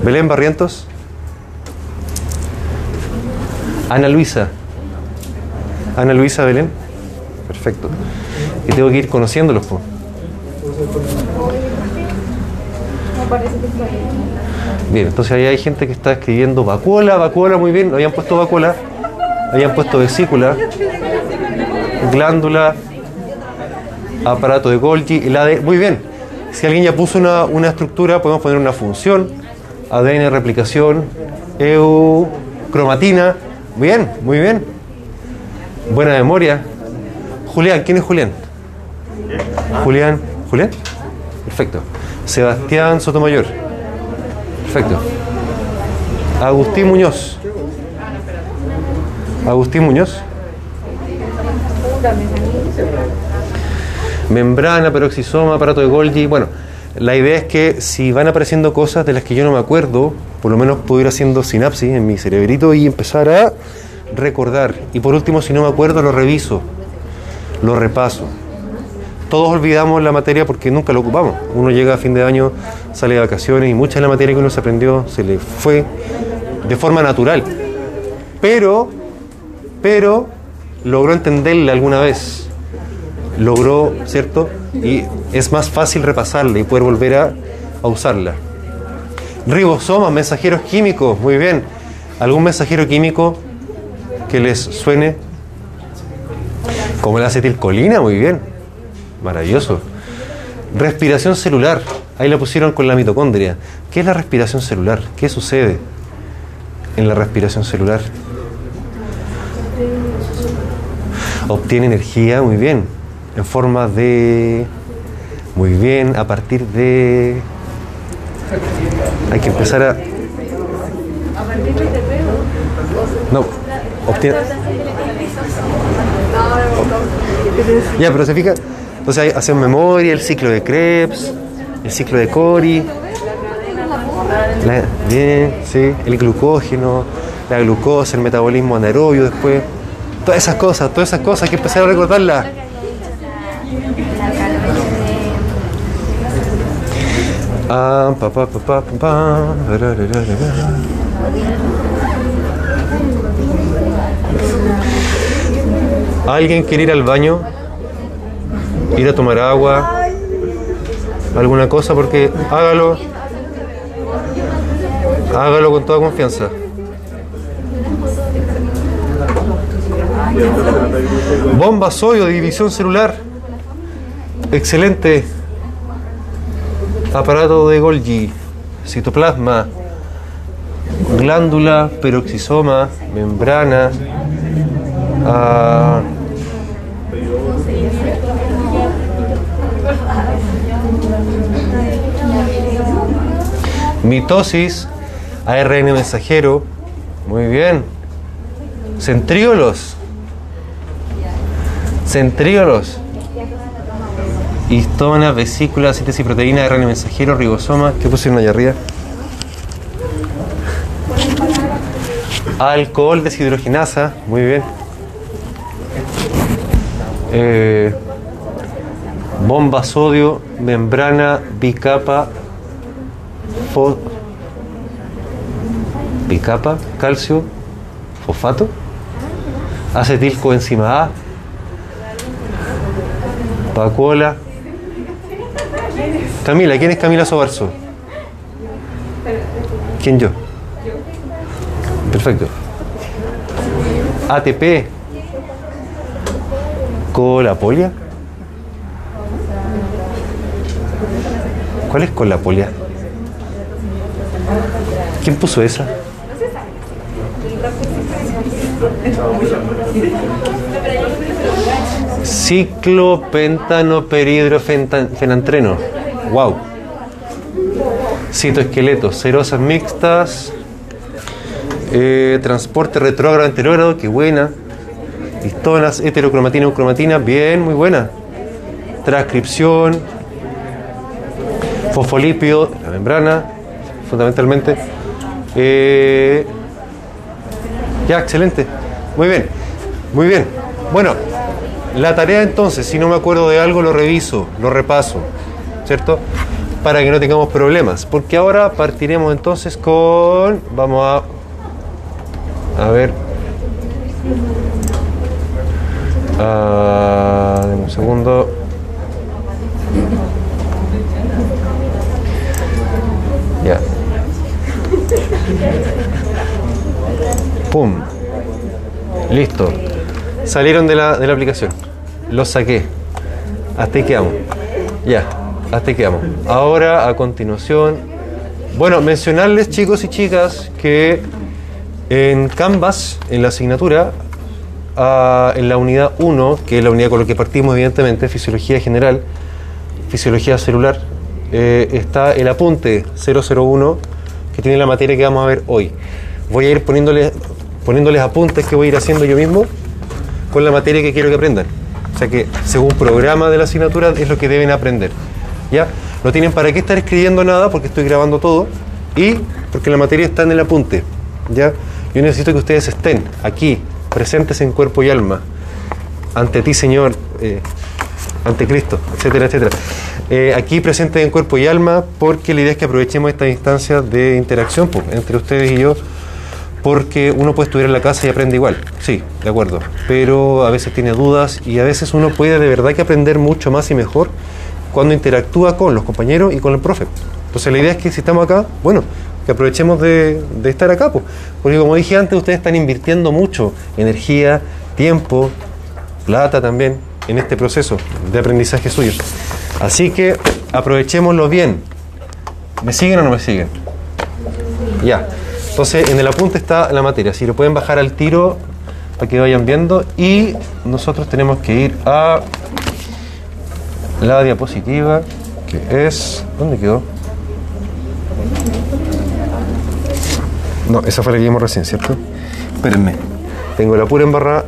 Belén Barrientos. Ana Luisa. Ana Luisa Belén. Perfecto. Y tengo que ir conociéndolos. po. Bien, entonces ahí hay gente que está escribiendo vacuola, vacuola, muy bien. Habían puesto vacuola, habían puesto vesícula, glándula, aparato de Golgi, el ADN. Muy bien. Si alguien ya puso una, una estructura, podemos poner una función, ADN replicación, EU, cromatina. Bien, muy bien. Buena memoria. Julián, ¿quién es Julián? Julián, ¿Julián? Perfecto. Sebastián Sotomayor. Perfecto. Agustín Muñoz. Agustín Muñoz. Membrana, peroxisoma, aparato de Golgi. Bueno, la idea es que si van apareciendo cosas de las que yo no me acuerdo, por lo menos puedo ir haciendo sinapsis en mi cerebrito y empezar a recordar. Y por último, si no me acuerdo, lo reviso, lo repaso. Todos olvidamos la materia porque nunca lo ocupamos. Uno llega a fin de año, sale de vacaciones y mucha de la materia que uno se aprendió se le fue de forma natural. Pero, pero, logró entenderla alguna vez. Logró, ¿cierto? Y es más fácil repasarla y poder volver a, usarla. Ribosomas, mensajeros químicos, muy bien. ¿Algún mensajero químico que les suene? Como la acetilcolina, muy bien. Maravilloso. Respiración celular. Ahí la pusieron con la mitocondria. ¿Qué es la respiración celular? ¿Qué sucede en la respiración celular? Obtiene energía, muy bien, en forma de... Muy bien, a partir de... Hay que empezar a... No, obtiene... Ya, pero se fija, entonces hacen memoria, el ciclo de Krebs, el ciclo de Cori, la- bien, sí, el glucógeno, la glucosa, el metabolismo anaerobio después, todas esas cosas, todas esas cosas hay que empezar a recordarlas. Ah. ¿Alguien quiere ir al baño? Ir a tomar agua, alguna cosa, porque hágalo. Hágalo con toda confianza. Bomba sodio, división celular. Excelente. Aparato de Golgi, citoplasma, glándula, peroxisoma, membrana. ah, mitosis, ARN mensajero. Muy bien. Centríolos. Centríolos. Histona, vesícula, síntesis proteína, ARN mensajero, ribosoma. ¿Qué pusieron allá arriba? Alcohol, deshidrogenasa. Muy bien. Eh, bomba sodio, membrana, bicapa, bicapa, calcio, fosfato, acetilcoenzima A, pacola. Camila, ¿quién es Camila Sobarzo? ¿Quién yo? Perfecto. ATP. Colapolia. ¿Cuál es colapolia? ¿Quién puso esa? Ciclopentanoperidrofenantreno. Wow. Citoesqueletos, serosas mixtas. Eh, transporte retrógrado anterógrado, qué buena. Histonas, heterocromatina, eucromatina, bien, muy buena. Transcripción, fosfolípido, la membrana, fundamentalmente. Eh, ya, excelente. Muy bien, muy bien. Bueno, la tarea entonces, si no me acuerdo de algo, lo reviso, lo repaso, ¿cierto? Para que no tengamos problemas. Porque ahora partiremos entonces con. Vamos a. A ver. Dame un segundo. Ya. Pum. Listo. Salieron de la, de la aplicación. Los saqué. Hasta ahí quedamos. Ya. Hasta ahí quedamos. Ahora, a continuación. Bueno, mencionarles, chicos y chicas, que en Canvas, en la asignatura, en la unidad 1, que es la unidad con la que partimos, evidentemente, fisiología general, fisiología celular, eh, está el apunte 001 que tiene la materia que vamos a ver hoy. Voy a ir poniéndoles, poniéndoles apuntes que voy a ir haciendo yo mismo con la materia que quiero que aprendan. O sea que según programa de la asignatura es lo que deben aprender. ¿Ya? No tienen para qué estar escribiendo nada porque estoy grabando todo y porque la materia está en el apunte. ¿Ya? Yo necesito que ustedes estén aquí, presentes en cuerpo y alma, ante ti, Señor, eh, ante Cristo, etcétera, etcétera. Eh, aquí presentes en cuerpo y alma porque la idea es que aprovechemos esta instancia de interacción pues, entre ustedes y yo porque uno puede estudiar en la casa y aprende igual, sí, de acuerdo, pero a veces tiene dudas y a veces uno puede de verdad que aprender mucho más y mejor cuando interactúa con los compañeros y con el profe. Entonces la idea es que si estamos acá, bueno, que aprovechemos de, estar acá, pues, porque como dije antes, ustedes están invirtiendo mucho energía, tiempo, plata también en este proceso de aprendizaje suyo. Así que aprovechémoslo bien. ¿Me siguen o no me siguen? Ya. Entonces, en el apunte está la materia. Si lo pueden bajar al tiro para que vayan viendo. Y nosotros tenemos que ir a la diapositiva, que es. ¿Dónde quedó? No, esa fue la que vimos recién, ¿cierto? Espérenme. Tengo la pura embarrada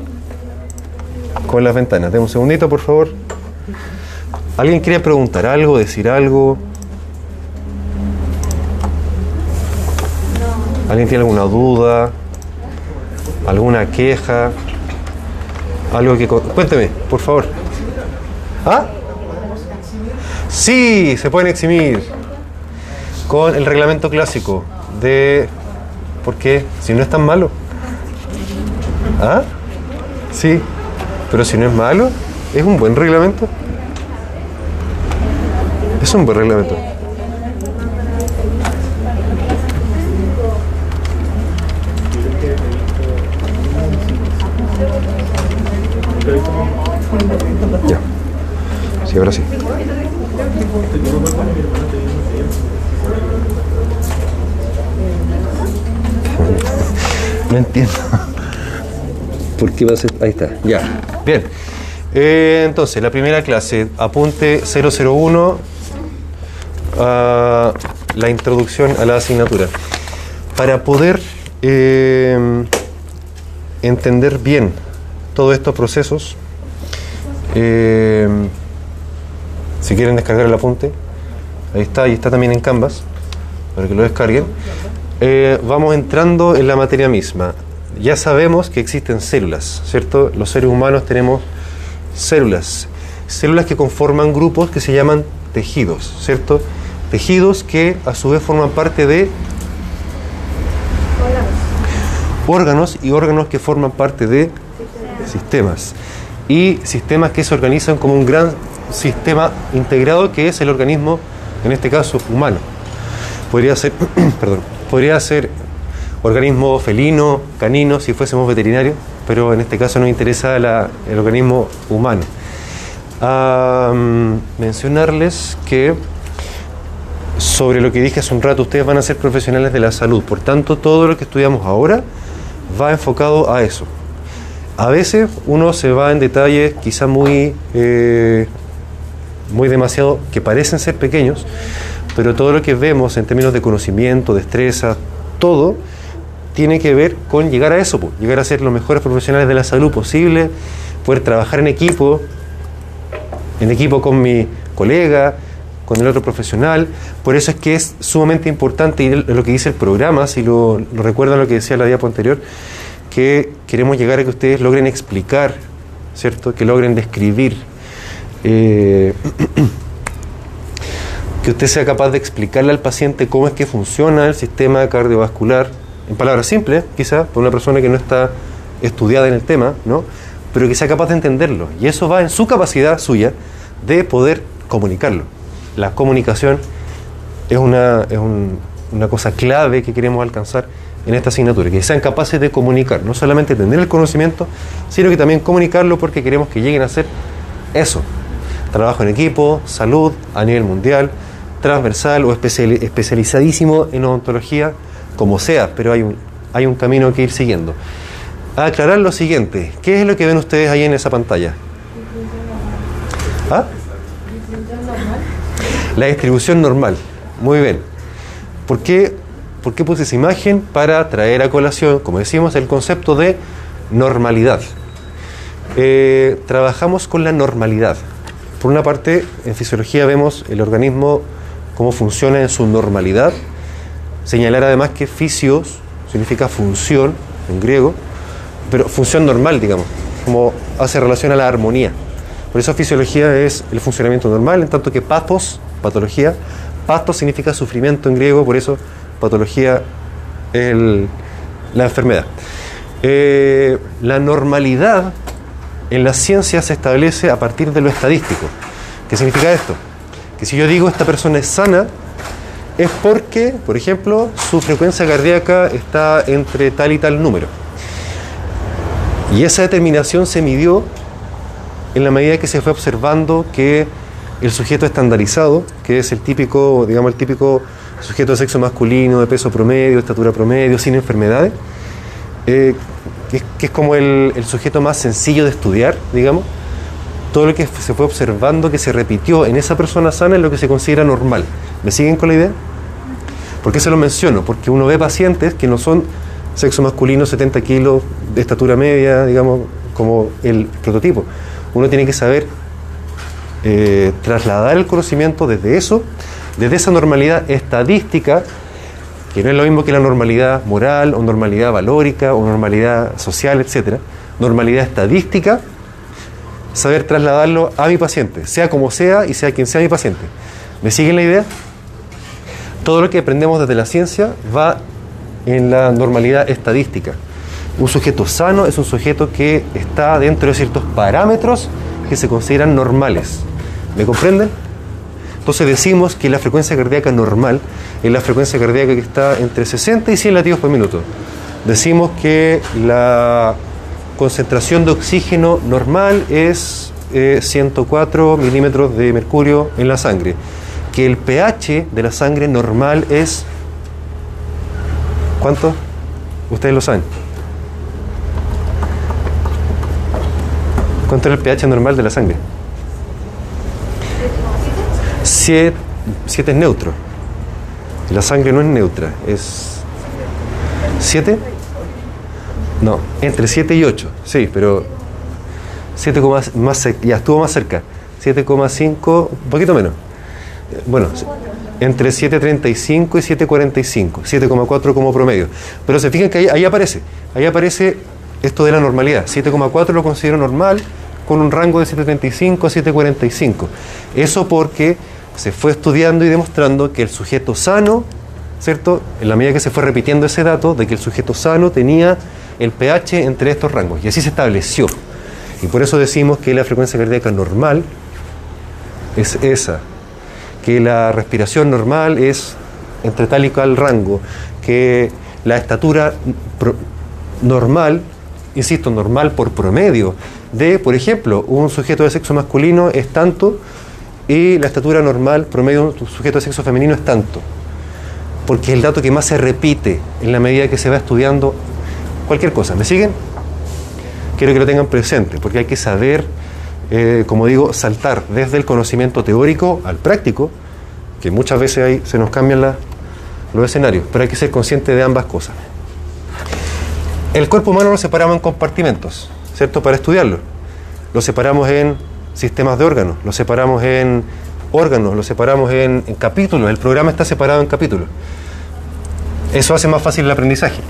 con las ventanas. Denme un segundito, por favor. ¿Alguien quiere preguntar algo, decir algo? ¿Alguien tiene alguna duda? ¿Alguna queja? Algo que... Cuénteme, por favor. ¿Ah? Sí, se pueden eximir con el reglamento clásico de... ¿Por qué? Si no es tan malo. ¿Ah? Sí, pero si no es malo, es un buen reglamento. Es un buen reglamento. Ahora sí. No entiendo. ¿Por qué va a ser? Ahí está. Ya. Bien. Eh, entonces, la primera clase, apunte 001, a la introducción a la asignatura. Para poder eh, entender bien todos estos procesos, eh, si quieren descargar el apunte, ahí está, y está también en Canvas, para que lo descarguen. Eh, vamos entrando en la materia misma. Ya sabemos que existen células, ¿cierto? Los seres humanos tenemos células, células que conforman grupos que se llaman tejidos, ¿cierto? Tejidos que a su vez forman parte de órganos y órganos que forman parte de sistemas y sistemas que se organizan como un gran sistema integrado que es el organismo, en este caso humano. Podría ser, [clears throat] perdón, podría ser organismo felino, canino, si fuésemos veterinarios, pero en este caso nos interesa la- el organismo humano. Mm, mencionarles que sobre lo que dije hace un rato, ustedes van a ser profesionales de la salud, por tanto todo lo que estudiamos ahora va enfocado a eso. A veces uno se va en detalles quizá muy, eh, muy demasiado, que parecen ser pequeños, pero todo lo que vemos en términos de conocimiento, destreza, todo tiene que ver con llegar a eso, llegar a ser los mejores profesionales de la salud posible, poder trabajar en equipo, en equipo con mi colega, con el otro profesional. Por eso es que es sumamente importante, y lo que dice el programa, si lo, lo recuerdan lo que decía la diapo anterior, que queremos llegar a que ustedes logren explicar, ¿cierto? Que logren describir, eh, [clears throat] que usted sea capaz de explicarle al paciente cómo es que funciona el sistema cardiovascular, en palabras simples, quizás, por una persona que no está estudiada en el tema, ¿no? Pero que sea capaz de entenderlo. Y eso va en su capacidad suya de poder comunicarlo. La comunicación es una, es un- una cosa clave que queremos alcanzar en esta asignatura, que sean capaces de comunicar, no solamente tener el conocimiento, sino que también comunicarlo porque queremos que lleguen a ser eso, trabajo en equipo, salud a nivel mundial, transversal o especiali- especializadísimo en odontología, como sea, pero hay un, hay un camino que ir siguiendo. A aclarar lo siguiente, ¿qué es lo que ven ustedes ahí en esa pantalla? ¿Ah? La distribución normal. Muy bien. ¿Por qué, ¿Por qué puse esa imagen? Para traer a colación, como decimos, el concepto de normalidad. eh, trabajamos con la normalidad. Por una parte, en fisiología vemos el organismo cómo funciona en su normalidad. Señalar además que fisios significa función en griego, pero función normal, digamos, como hace relación a la armonía. Por eso fisiología es el funcionamiento normal, en tanto que pathos, patología, pathos significa sufrimiento en griego, por eso patología el, la enfermedad. Eh, la normalidad en la ciencia se establece a partir de lo estadístico. ¿Qué significa esto? Que si yo digo esta persona es sana, es porque, por ejemplo, su frecuencia cardíaca está entre tal y tal número. Y esa determinación se midió en la medida que se fue observando que el sujeto estandarizado, que es el típico, digamos, el típico sujeto de sexo masculino, de peso promedio, estatura promedio, sin enfermedades, eh, que, es como el, sujeto más sencillo de estudiar, digamos, todo lo que se fue observando que se repitió en esa persona sana es lo que se considera normal. ¿Me siguen con la idea? ¿Por qué se lo menciono? Porque uno ve pacientes que no son sexo masculino, 70 kilos, de estatura media, digamos, como el prototipo. Uno tiene que saber eh, trasladar el conocimiento desde eso, desde esa normalidad estadística, que no es lo mismo que la normalidad moral o normalidad valórica o normalidad social, etcétera, normalidad estadística, saber trasladarlo a mi paciente, sea como sea y sea quien sea mi paciente. ¿Me siguen la idea? Todo lo que aprendemos desde la ciencia va en la normalidad estadística. Un sujeto sano es un sujeto que está dentro de ciertos parámetros que se consideran normales. ¿Me comprenden? Entonces decimos que la frecuencia cardíaca normal es la frecuencia cardíaca que está entre 60 y 100 latidos por minuto. Decimos que la concentración de oxígeno normal es 104 eh, milímetros de mercurio en la sangre que el pH de la sangre normal es... ¿Cuánto? Ustedes lo saben. ¿Cuánto es el pH normal de la sangre? 7 es neutro. La sangre no es neutra, es 7. No, entre 7 y 8, sí, pero 7, más, ya estuvo más cerca. 7,5, un poquito menos bueno, entre 7.35 y 7.45, 7,4 como promedio. Pero se fijan que ahí, aparece, ahí aparece esto de la normalidad. 7,4 lo considero normal con un rango de 7.35 a 7.45. Eso porque se fue estudiando y demostrando que el sujeto sano, ¿cierto? En la medida que se fue repitiendo ese dato de que el sujeto sano tenía el pH entre estos rangos y así se estableció. Y por eso decimos que la frecuencia cardíaca normal es esa, que la respiración normal es entre tal y cual rango, que la estatura normal, insisto, normal por promedio, de, por ejemplo, un sujeto de sexo masculino es tanto y la estatura normal promedio de un sujeto de sexo femenino es tanto. Porque es el dato que más se repite en la medida que se va estudiando cualquier cosa. ¿Me siguen? Quiero que lo tengan presente, porque hay que saber eh, como digo, saltar desde el conocimiento teórico al práctico, que muchas veces ahí se nos cambian los escenarios, pero hay que ser consciente de ambas cosas. El cuerpo humano lo separamos en compartimentos, ¿cierto? Para estudiarlo. Lo separamos en sistemas de órganos, lo separamos en órganos, lo separamos en, en capítulos. El programa está separado en capítulos. Eso hace más fácil el aprendizaje.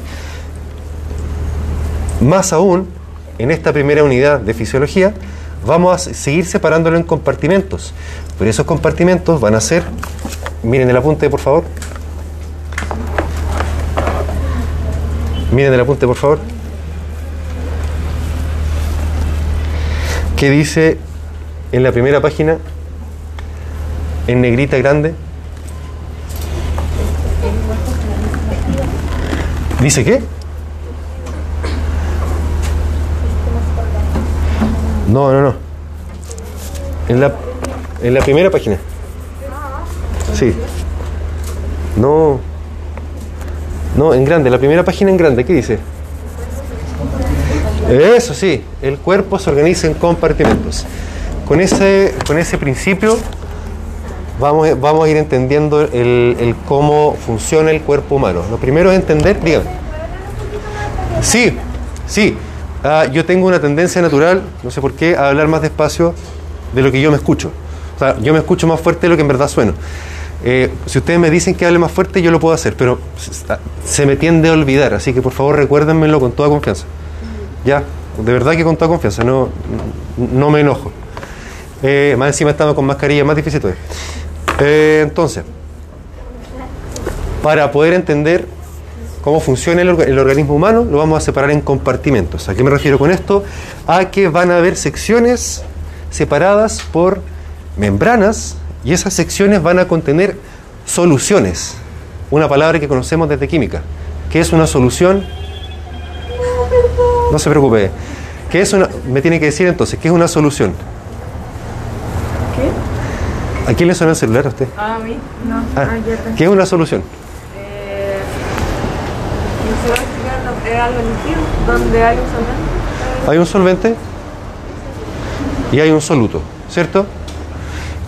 Más aún, en esta primera unidad de fisiología, vamos a seguir separándolo en compartimentos. Pero esos compartimentos van a ser, miren el apunte por favor. Miren el apunte por favor. ¿Qué dice en la primera página? En negrita grande. ¿Dice qué? No, no, no. En la, en la primera página. Sí. No. No, en grande, la primera página en grande, ¿qué dice? Eso sí, el cuerpo se organiza en compartimentos. Con ese, con ese principio vamos, vamos a ir entendiendo el, cómo funciona el cuerpo humano. Lo primero es entender, dígame. Sí, sí, Ah, yo tengo una tendencia natural, no sé por qué, a hablar más despacio de lo que yo me escucho. O sea, yo me escucho más fuerte de lo que en verdad sueno. Eh, si ustedes me dicen que hable más fuerte, yo lo puedo hacer, pero se me tiende a olvidar, así que por favor recuérdenmelo con toda confianza. Ya, de verdad que con toda confianza, no, no me enojo. Eh, más encima estamos con mascarilla, más difícil todavía. Eh, entonces, para poder entender cómo funciona el, orga- el organismo humano, lo vamos a separar en compartimentos. ¿A qué me refiero con esto? A que van a haber secciones separadas por membranas y esas secciones van a contener soluciones. Una palabra que conocemos desde química. ¿Qué es una solución? No se preocupe. ¿Qué es una, me tiene que decir entonces, ¿qué es una solución? ¿A quién le suena el celular a usted? A mí, no. Ah, ¿Qué es una solución? Eh, es algo líquido donde hay un solvente. Hay un solvente y hay un soluto, ¿cierto?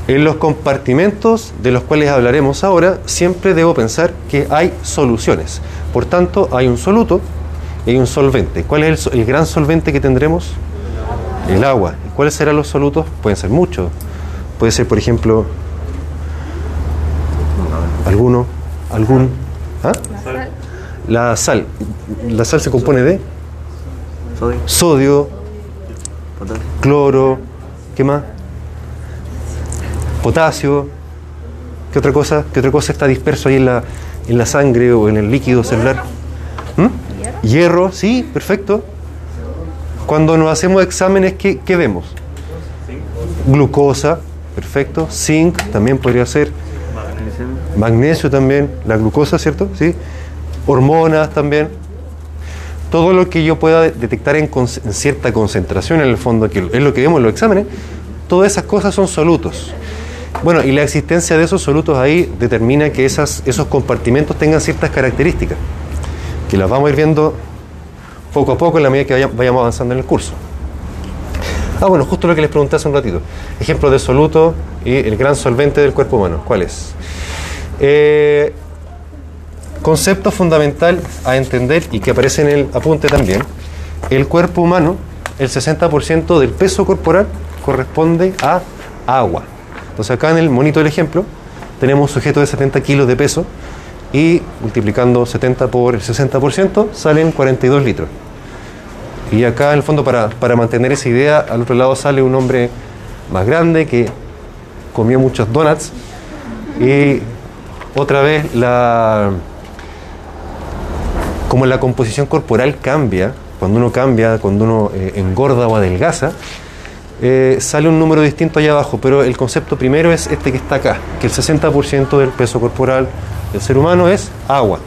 En los compartimentos de los cuales hablaremos ahora, siempre debo pensar que hay soluciones. Por tanto, hay un soluto y un solvente. ¿Cuál es el, el gran solvente que tendremos? El agua. ¿Y cuáles serán los solutos? Pueden ser muchos. Puede ser, por ejemplo, alguno, algún. ¿ah? La sal. La sal se compone de Sodio, cloro, ¿qué más? Potasio, ¿qué otra cosa? ¿Qué otra cosa está disperso ahí en la, en la sangre o en el líquido celular? ¿Mm? Hierro, sí, perfecto. Cuando nos hacemos exámenes, ¿qué, qué vemos? Glucosa, perfecto. Zinc también podría ser. magnesio, Magnesio también, la glucosa, ¿cierto? Sí. Hormonas también. Todo lo que yo pueda de- detectar en, cierta concentración, en el fondo, que es lo que vemos en los exámenes, todas esas cosas son solutos. Bueno, y la existencia de esos solutos ahí determina que esos compartimentos tengan ciertas características, que las vamos a ir viendo poco a poco en la medida que vaya- vayamos avanzando en el curso. Ah, bueno, justo lo que les pregunté hace un ratito. Ejemplo de soluto y el gran solvente del cuerpo humano. ¿Cuál es? Eh, concepto fundamental a entender y que aparece en el apunte también. El cuerpo humano, el 60% del peso corporal corresponde a agua. Entonces acá en el monito del ejemplo tenemos un sujeto de 70 kilos de peso y multiplicando 70 por el 60% salen 42 litros. Y acá en el fondo para, para mantener esa idea, al otro lado sale un hombre más grande que comió muchos donuts y otra vez la como la composición corporal cambia, cuando uno cambia, cuando uno eh, engorda o adelgaza, eh, sale un número distinto allá abajo, pero el concepto primero es este que está acá, que el 60% del peso corporal del ser humano es agua.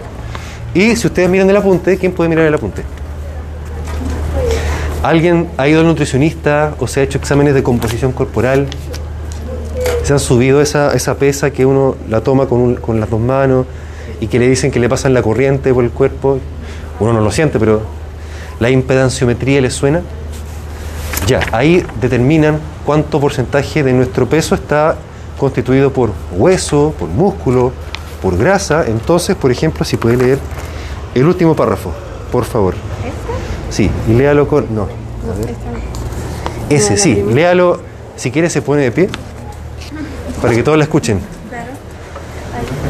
Y si ustedes miran el apunte, ¿quién puede mirar el apunte? ¿Alguien ha ido al nutricionista o se ha hecho exámenes de composición corporal? ¿Se han subido esa, esa pesa que uno la toma con, con las dos manos y que le dicen que le pasan la corriente por el cuerpo? Uno no lo siente, pero la impedanciometría le suena. Ya, ahí determinan cuánto porcentaje de nuestro peso está constituido por hueso, por músculo, por grasa. Entonces, por ejemplo, si puede leer el último párrafo, por favor. Sí, y léalo con. No. A ver. Ese, sí, léalo. Si quiere, se pone de pie. Para que todos la escuchen.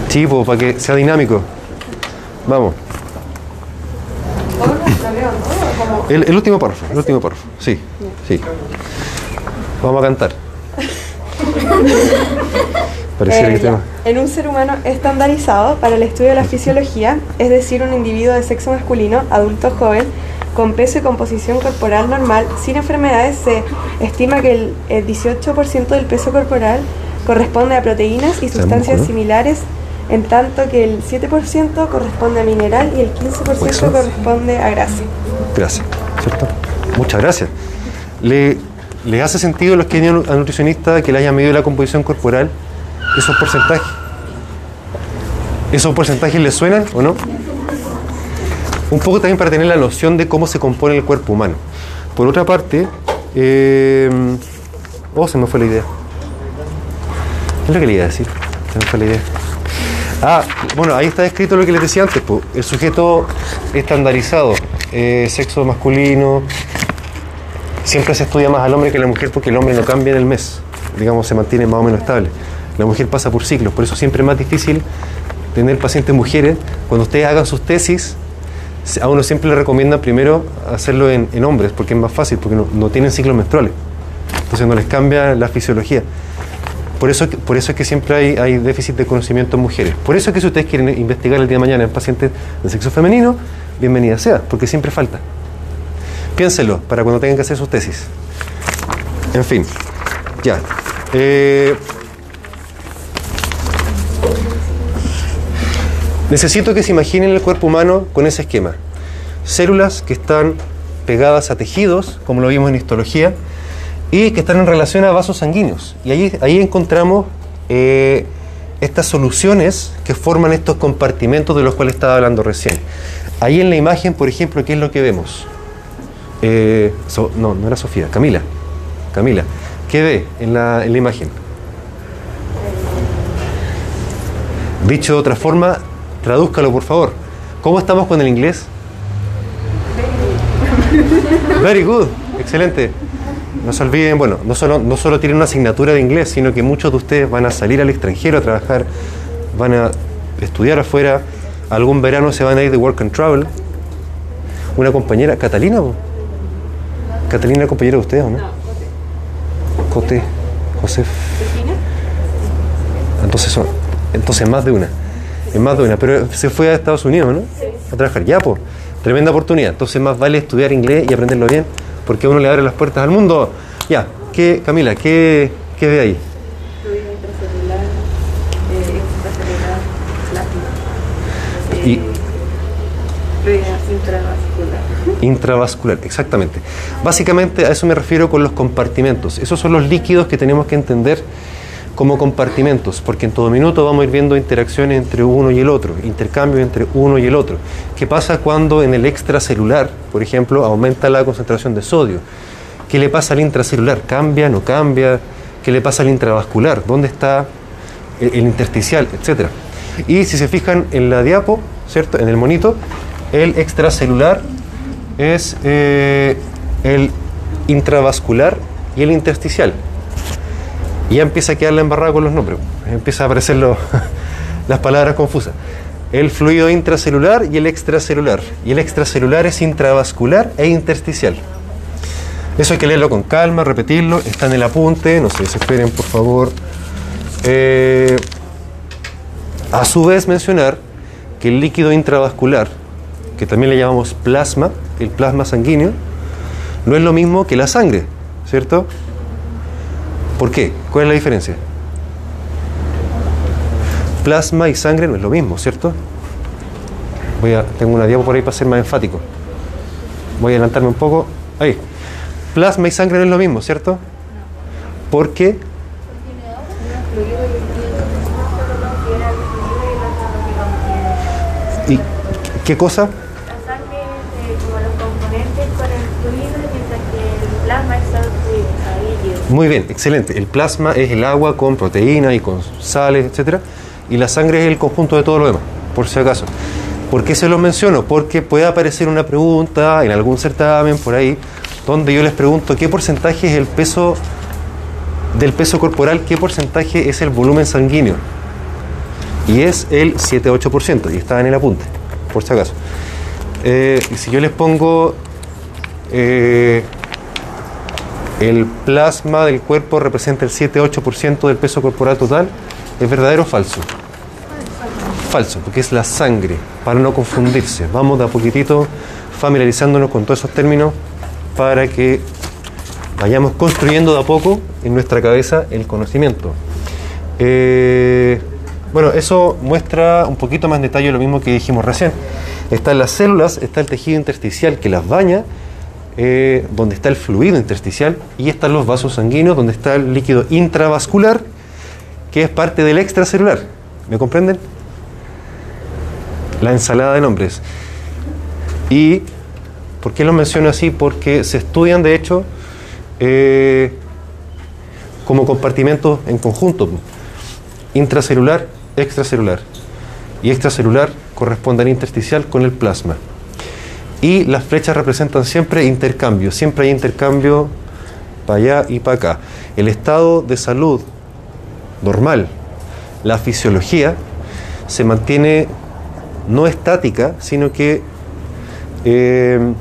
Sí, po, para que sea dinámico. Vamos. El, el último párrafo, el último párrafo. Sí, sí. Vamos a cantar. [laughs] Eh, que En un ser humano estandarizado para el estudio de la fisiología, es decir, un individuo de sexo masculino, adulto joven, con peso y composición corporal normal, sin enfermedades, se estima que el, el 18% del peso corporal corresponde a proteínas y sustancias similares, en tanto que el 7% corresponde a mineral y el 15% Huesos. corresponde a grasa. Gracias. ¿Cierto? Muchas gracias. ¿Le, ¿Le hace sentido a los que han ido al nutricionista que le hayan medido la composición corporal esos porcentajes? ¿Esos porcentajes le suenan o no? Un poco también para tener la noción de cómo se compone el cuerpo humano. Por otra parte, eh, oh, se me fue la idea. ¿Qué es lo que le iba a decir? Se me fue la idea. Ah, bueno, ahí está escrito lo que les decía antes, po. el sujeto estandarizado, eh, sexo masculino, siempre se estudia más al hombre que a la mujer porque el hombre no cambia en el mes, digamos, se mantiene más o menos estable. La mujer pasa por ciclos, por eso siempre es más difícil tener pacientes mujeres. Cuando ustedes hagan sus tesis, a uno siempre le recomienda primero hacerlo en, hombres, porque es más fácil, porque no, no tienen ciclos menstruales. Entonces no les cambia la fisiología. Por eso, por eso es que siempre hay, hay déficit de conocimiento en mujeres. Por eso es que si ustedes quieren investigar el día de mañana en pacientes de sexo femenino, bienvenida sea, porque siempre falta. Piénselo para cuando tengan que hacer sus tesis. En fin, ya. Eh, necesito que se imaginen el cuerpo humano con ese esquema. Células que están pegadas a tejidos, como lo vimos en histología, y que están en relación a vasos sanguíneos. Y ahí, encontramos eh, estas soluciones que forman estos compartimentos de los cuales estaba hablando recién. Ahí en la imagen, por ejemplo, ¿qué es lo que vemos? Eh, no, no era Sofía, Camila. Camila, ¿qué ve en la, en la imagen? Dicho de otra forma, tradúzcalo por favor. ¿Cómo estamos con el inglés? Very good, excelente. No se olviden, bueno, no solo, no solo tienen una asignatura de inglés, sino que muchos de ustedes van a salir al extranjero a trabajar, van a estudiar afuera, algún verano se van a ir de work and travel. Una compañera, Catalina, po? Catalina, compañera de ustedes, ¿o no? Cote, José. Entonces son, entonces más de una, es más de una, pero se fue a Estados Unidos, ¿no? A trabajar, ya, pues, tremenda oportunidad. Entonces más vale estudiar inglés y aprenderlo bien, porque a uno le abre las puertas al mundo. Ya, ¿qué, Camila, qué, qué ve ahí? Eh. Y- Eh, intravascular. [laughs] Intravascular, exactamente. Básicamente a eso me refiero con los compartimentos. Esos son los líquidos que tenemos que entender como compartimentos, porque en todo minuto vamos a ir viendo interacciones entre uno y el otro, intercambios entre uno y el otro. ¿Qué pasa cuando en el extracelular, por ejemplo, aumenta la concentración de sodio? ¿Qué le pasa al intracelular? ¿Cambia? ¿No cambia? ¿Qué le pasa al intravascular? ¿Dónde está el, intersticial? Etcétera. Y si se fijan en la diapo, ¿cierto? En el monito, el extracelular es eh, el intravascular y el intersticial. Y ya empieza a quedar la embarrada con los nombres. Empieza a aparecer [laughs] las palabras confusas. El fluido intracelular y el extracelular. Y el extracelular es intravascular e intersticial. Eso hay que leerlo con calma, repetirlo. Está en el apunte, no se desesperen, por favor. Eh, a su vez, mencionar que el líquido intravascular, que también le llamamos plasma, el plasma sanguíneo, no es lo mismo que la sangre, ¿cierto? ¿Por qué? ¿Cuál es la diferencia? Plasma y sangre no es lo mismo, ¿cierto? Voy a, tengo una diapo por ahí para ser más enfático. Voy a adelantarme un poco. Ahí. Plasma y sangre no es lo mismo, ¿cierto? Porque ¿Y qué cosa? La sangre es como los componentes con el fluido, mientras que el plasma es solo fluido, o sea, líquido. Muy bien, excelente. El plasma es el agua con proteínas y con sales, etcétera, y la sangre es el conjunto de todo lo demás, por si acaso. ¿Por qué se lo menciono? Porque puede aparecer una pregunta en algún certamen por ahí donde yo les pregunto qué porcentaje es el peso del peso corporal, qué porcentaje es el volumen sanguíneo. Y es el 7-8%, y está en el apunte, por si acaso. Eh, si yo les pongo eh, el plasma del cuerpo representa el 7-8% del peso corporal total, ¿es verdadero o falso? Falso, porque es la sangre, para no confundirse. Vamos de a poquitito familiarizándonos con todos esos términos para que vayamos construyendo de a poco en nuestra cabeza el conocimiento. Eh, bueno, eso muestra un poquito más en detalle lo mismo que dijimos recién. Están las células, está el tejido intersticial que las baña, eh, donde está el fluido intersticial, y están los vasos sanguíneos, donde está el líquido intravascular, que es parte del extracelular. ¿Me comprenden? La ensalada de nombres. ¿Y por qué lo menciono así? Porque se estudian, de hecho, eh, como compartimentos en conjunto. Intracelular, extracelular. Y extracelular corresponde al intersticial con el plasma. Y las flechas representan siempre intercambio. Siempre hay intercambio para allá y para acá. El estado de salud normal, la fisiología, se mantiene no estática, sino que eh,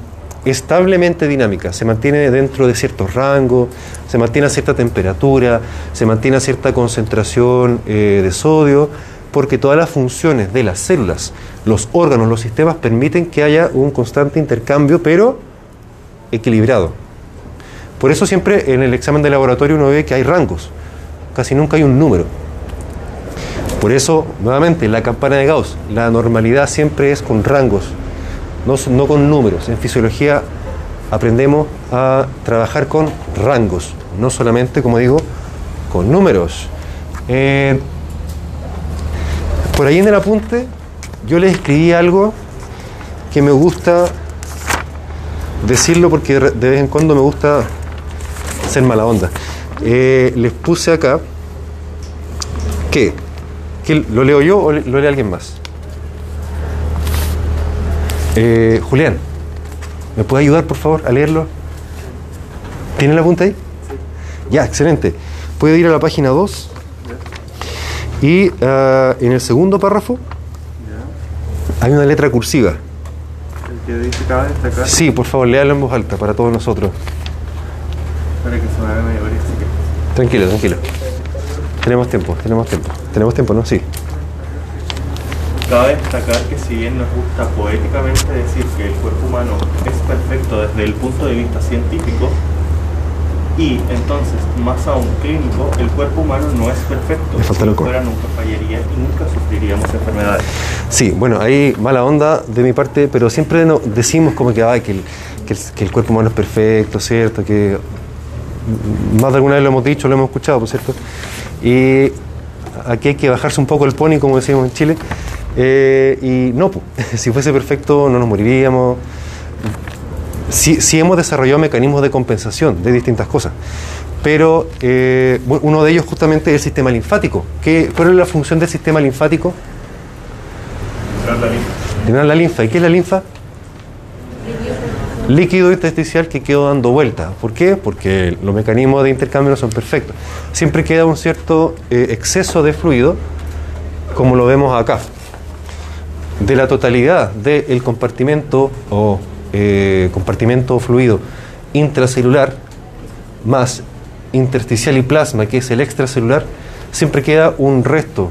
establemente dinámica, se mantiene dentro de ciertos rangos, se mantiene a cierta temperatura, se mantiene a cierta concentración eh, de sodio, porque todas las funciones de las células, los órganos, los sistemas permiten que haya un constante intercambio, pero equilibrado. Por eso siempre en el examen de laboratorio uno ve que hay rangos, casi nunca hay un número. Por eso, nuevamente, la campana de Gauss, la normalidad siempre es con rangos, no, con números. En fisiología aprendemos a trabajar con rangos, no solamente, como digo, con números. Eh, por ahí en el apunte yo les escribí algo que me gusta decirlo porque de vez en cuando me gusta ser mala onda. Eh, les puse acá que, que lo leo yo o lo lee alguien más. Eh, Julián, ¿me puede ayudar por favor a leerlo? ¿Tiene la punta ahí? Ya, excelente. Puede ir a la página 2 y ah, en el segundo párrafo hay una letra cursiva. El que dice cabe destacar. Sí, por favor, léalo en voz alta para todos nosotros. Para que se me haga medio brisa. Tranquilo, tranquilo. Tenemos tiempo, tenemos tiempo. Tenemos tiempo, ¿no? Sí. Cabe destacar que si bien nos gusta poéticamente decir que el cuerpo humano es perfecto desde el punto de vista científico, y entonces, más aún clínico, el cuerpo humano no es perfecto. Me falta si fuera, nunca fallaría y nunca sufriríamos enfermedades. Sí, bueno, ahí mala onda de mi parte, pero siempre no, decimos como que, ay, que, el, que, el, que el cuerpo humano es perfecto, ¿cierto? Que más de alguna vez lo hemos dicho, lo hemos escuchado, ¿por cierto? Y aquí hay que bajarse un poco el pony, como decimos en Chile. Eh, y no, pues, [laughs] si fuese perfecto no nos moriríamos. Sí, sí hemos desarrollado mecanismos de compensación de distintas cosas. Pero eh, uno de ellos justamente es el sistema linfático. ¿Qué, ¿Cuál es la función del sistema linfático? Tras la linfa. Drenar la linfa. ¿Y qué es la linfa? Líquido intersticial que quedó dando vuelta. ¿Por qué? Porque los mecanismos de intercambio no son perfectos. Siempre queda un cierto eh, exceso de fluido, como lo vemos acá. De la totalidad del compartimento o eh, compartimento fluido intracelular más intersticial y plasma, que es el extracelular, siempre queda un resto,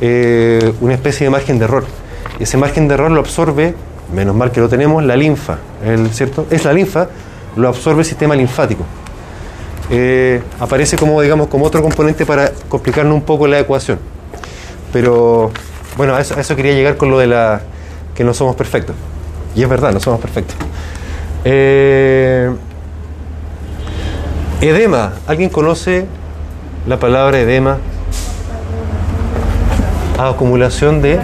eh, una especie de margen de error. Ese margen de error lo absorbe, menos mal que lo tenemos, la linfa, el, ¿cierto? Es la linfa, lo absorbe el sistema linfático. Eh, aparece como, digamos, como otro componente para complicarnos un poco la ecuación. Pero, bueno, a eso, a eso quería llegar con lo de la que no somos perfectos. Y es verdad, no somos perfectos. Eh, edema. ¿Alguien conoce la palabra edema? Acumulación de...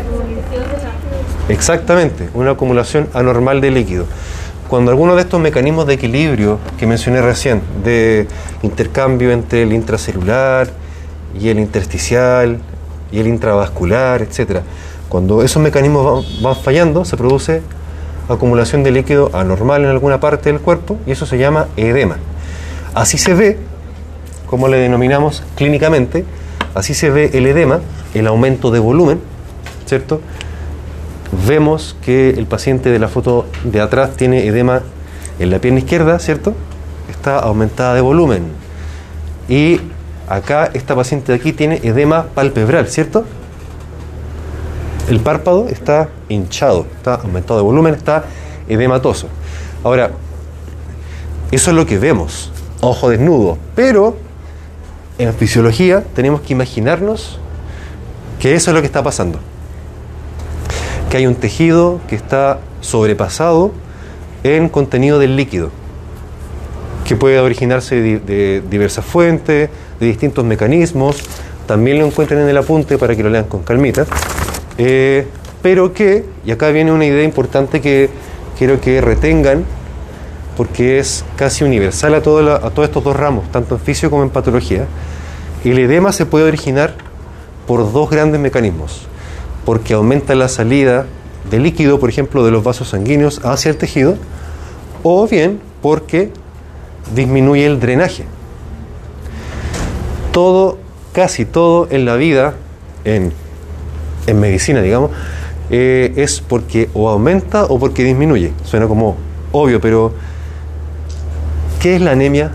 Exactamente, una acumulación anormal de líquido. Cuando alguno de estos mecanismos de equilibrio que mencioné recién, de intercambio entre el intracelular y el intersticial y el intravascular, etcétera, cuando esos mecanismos van fallando, se produce acumulación de líquido anormal en alguna parte del cuerpo y eso se llama edema. Así se ve, como le denominamos clínicamente, así se ve el edema, el aumento de volumen, ¿cierto? Vemos que el paciente de la foto de atrás tiene edema en la pierna izquierda, ¿cierto? Está aumentada de volumen. Y acá, esta paciente de aquí tiene edema palpebral, ¿cierto? El párpado está hinchado, está aumentado de volumen, está edematoso. Ahora, eso es lo que vemos, ojo desnudo, pero en fisiología tenemos que imaginarnos que eso es lo que está pasando. Que hay un tejido que está sobrepasado en contenido del líquido, que puede originarse de, diversas fuentes, de distintos mecanismos. También lo encuentran en el apunte para que lo lean con calmita. Eh, pero que, y acá viene una idea importante que quiero que retengan, porque es casi universal a, todo la- a todos estos dos ramos, tanto en fisio como en patología, el edema se puede originar por dos grandes mecanismos, porque aumenta la salida de líquido, por ejemplo, de los vasos sanguíneos hacia el tejido, o bien porque disminuye el drenaje. Todo, casi todo en la vida, en, en medicina, digamos, eh, es porque o aumenta o porque disminuye. Suena como obvio, pero ¿qué es la anemia?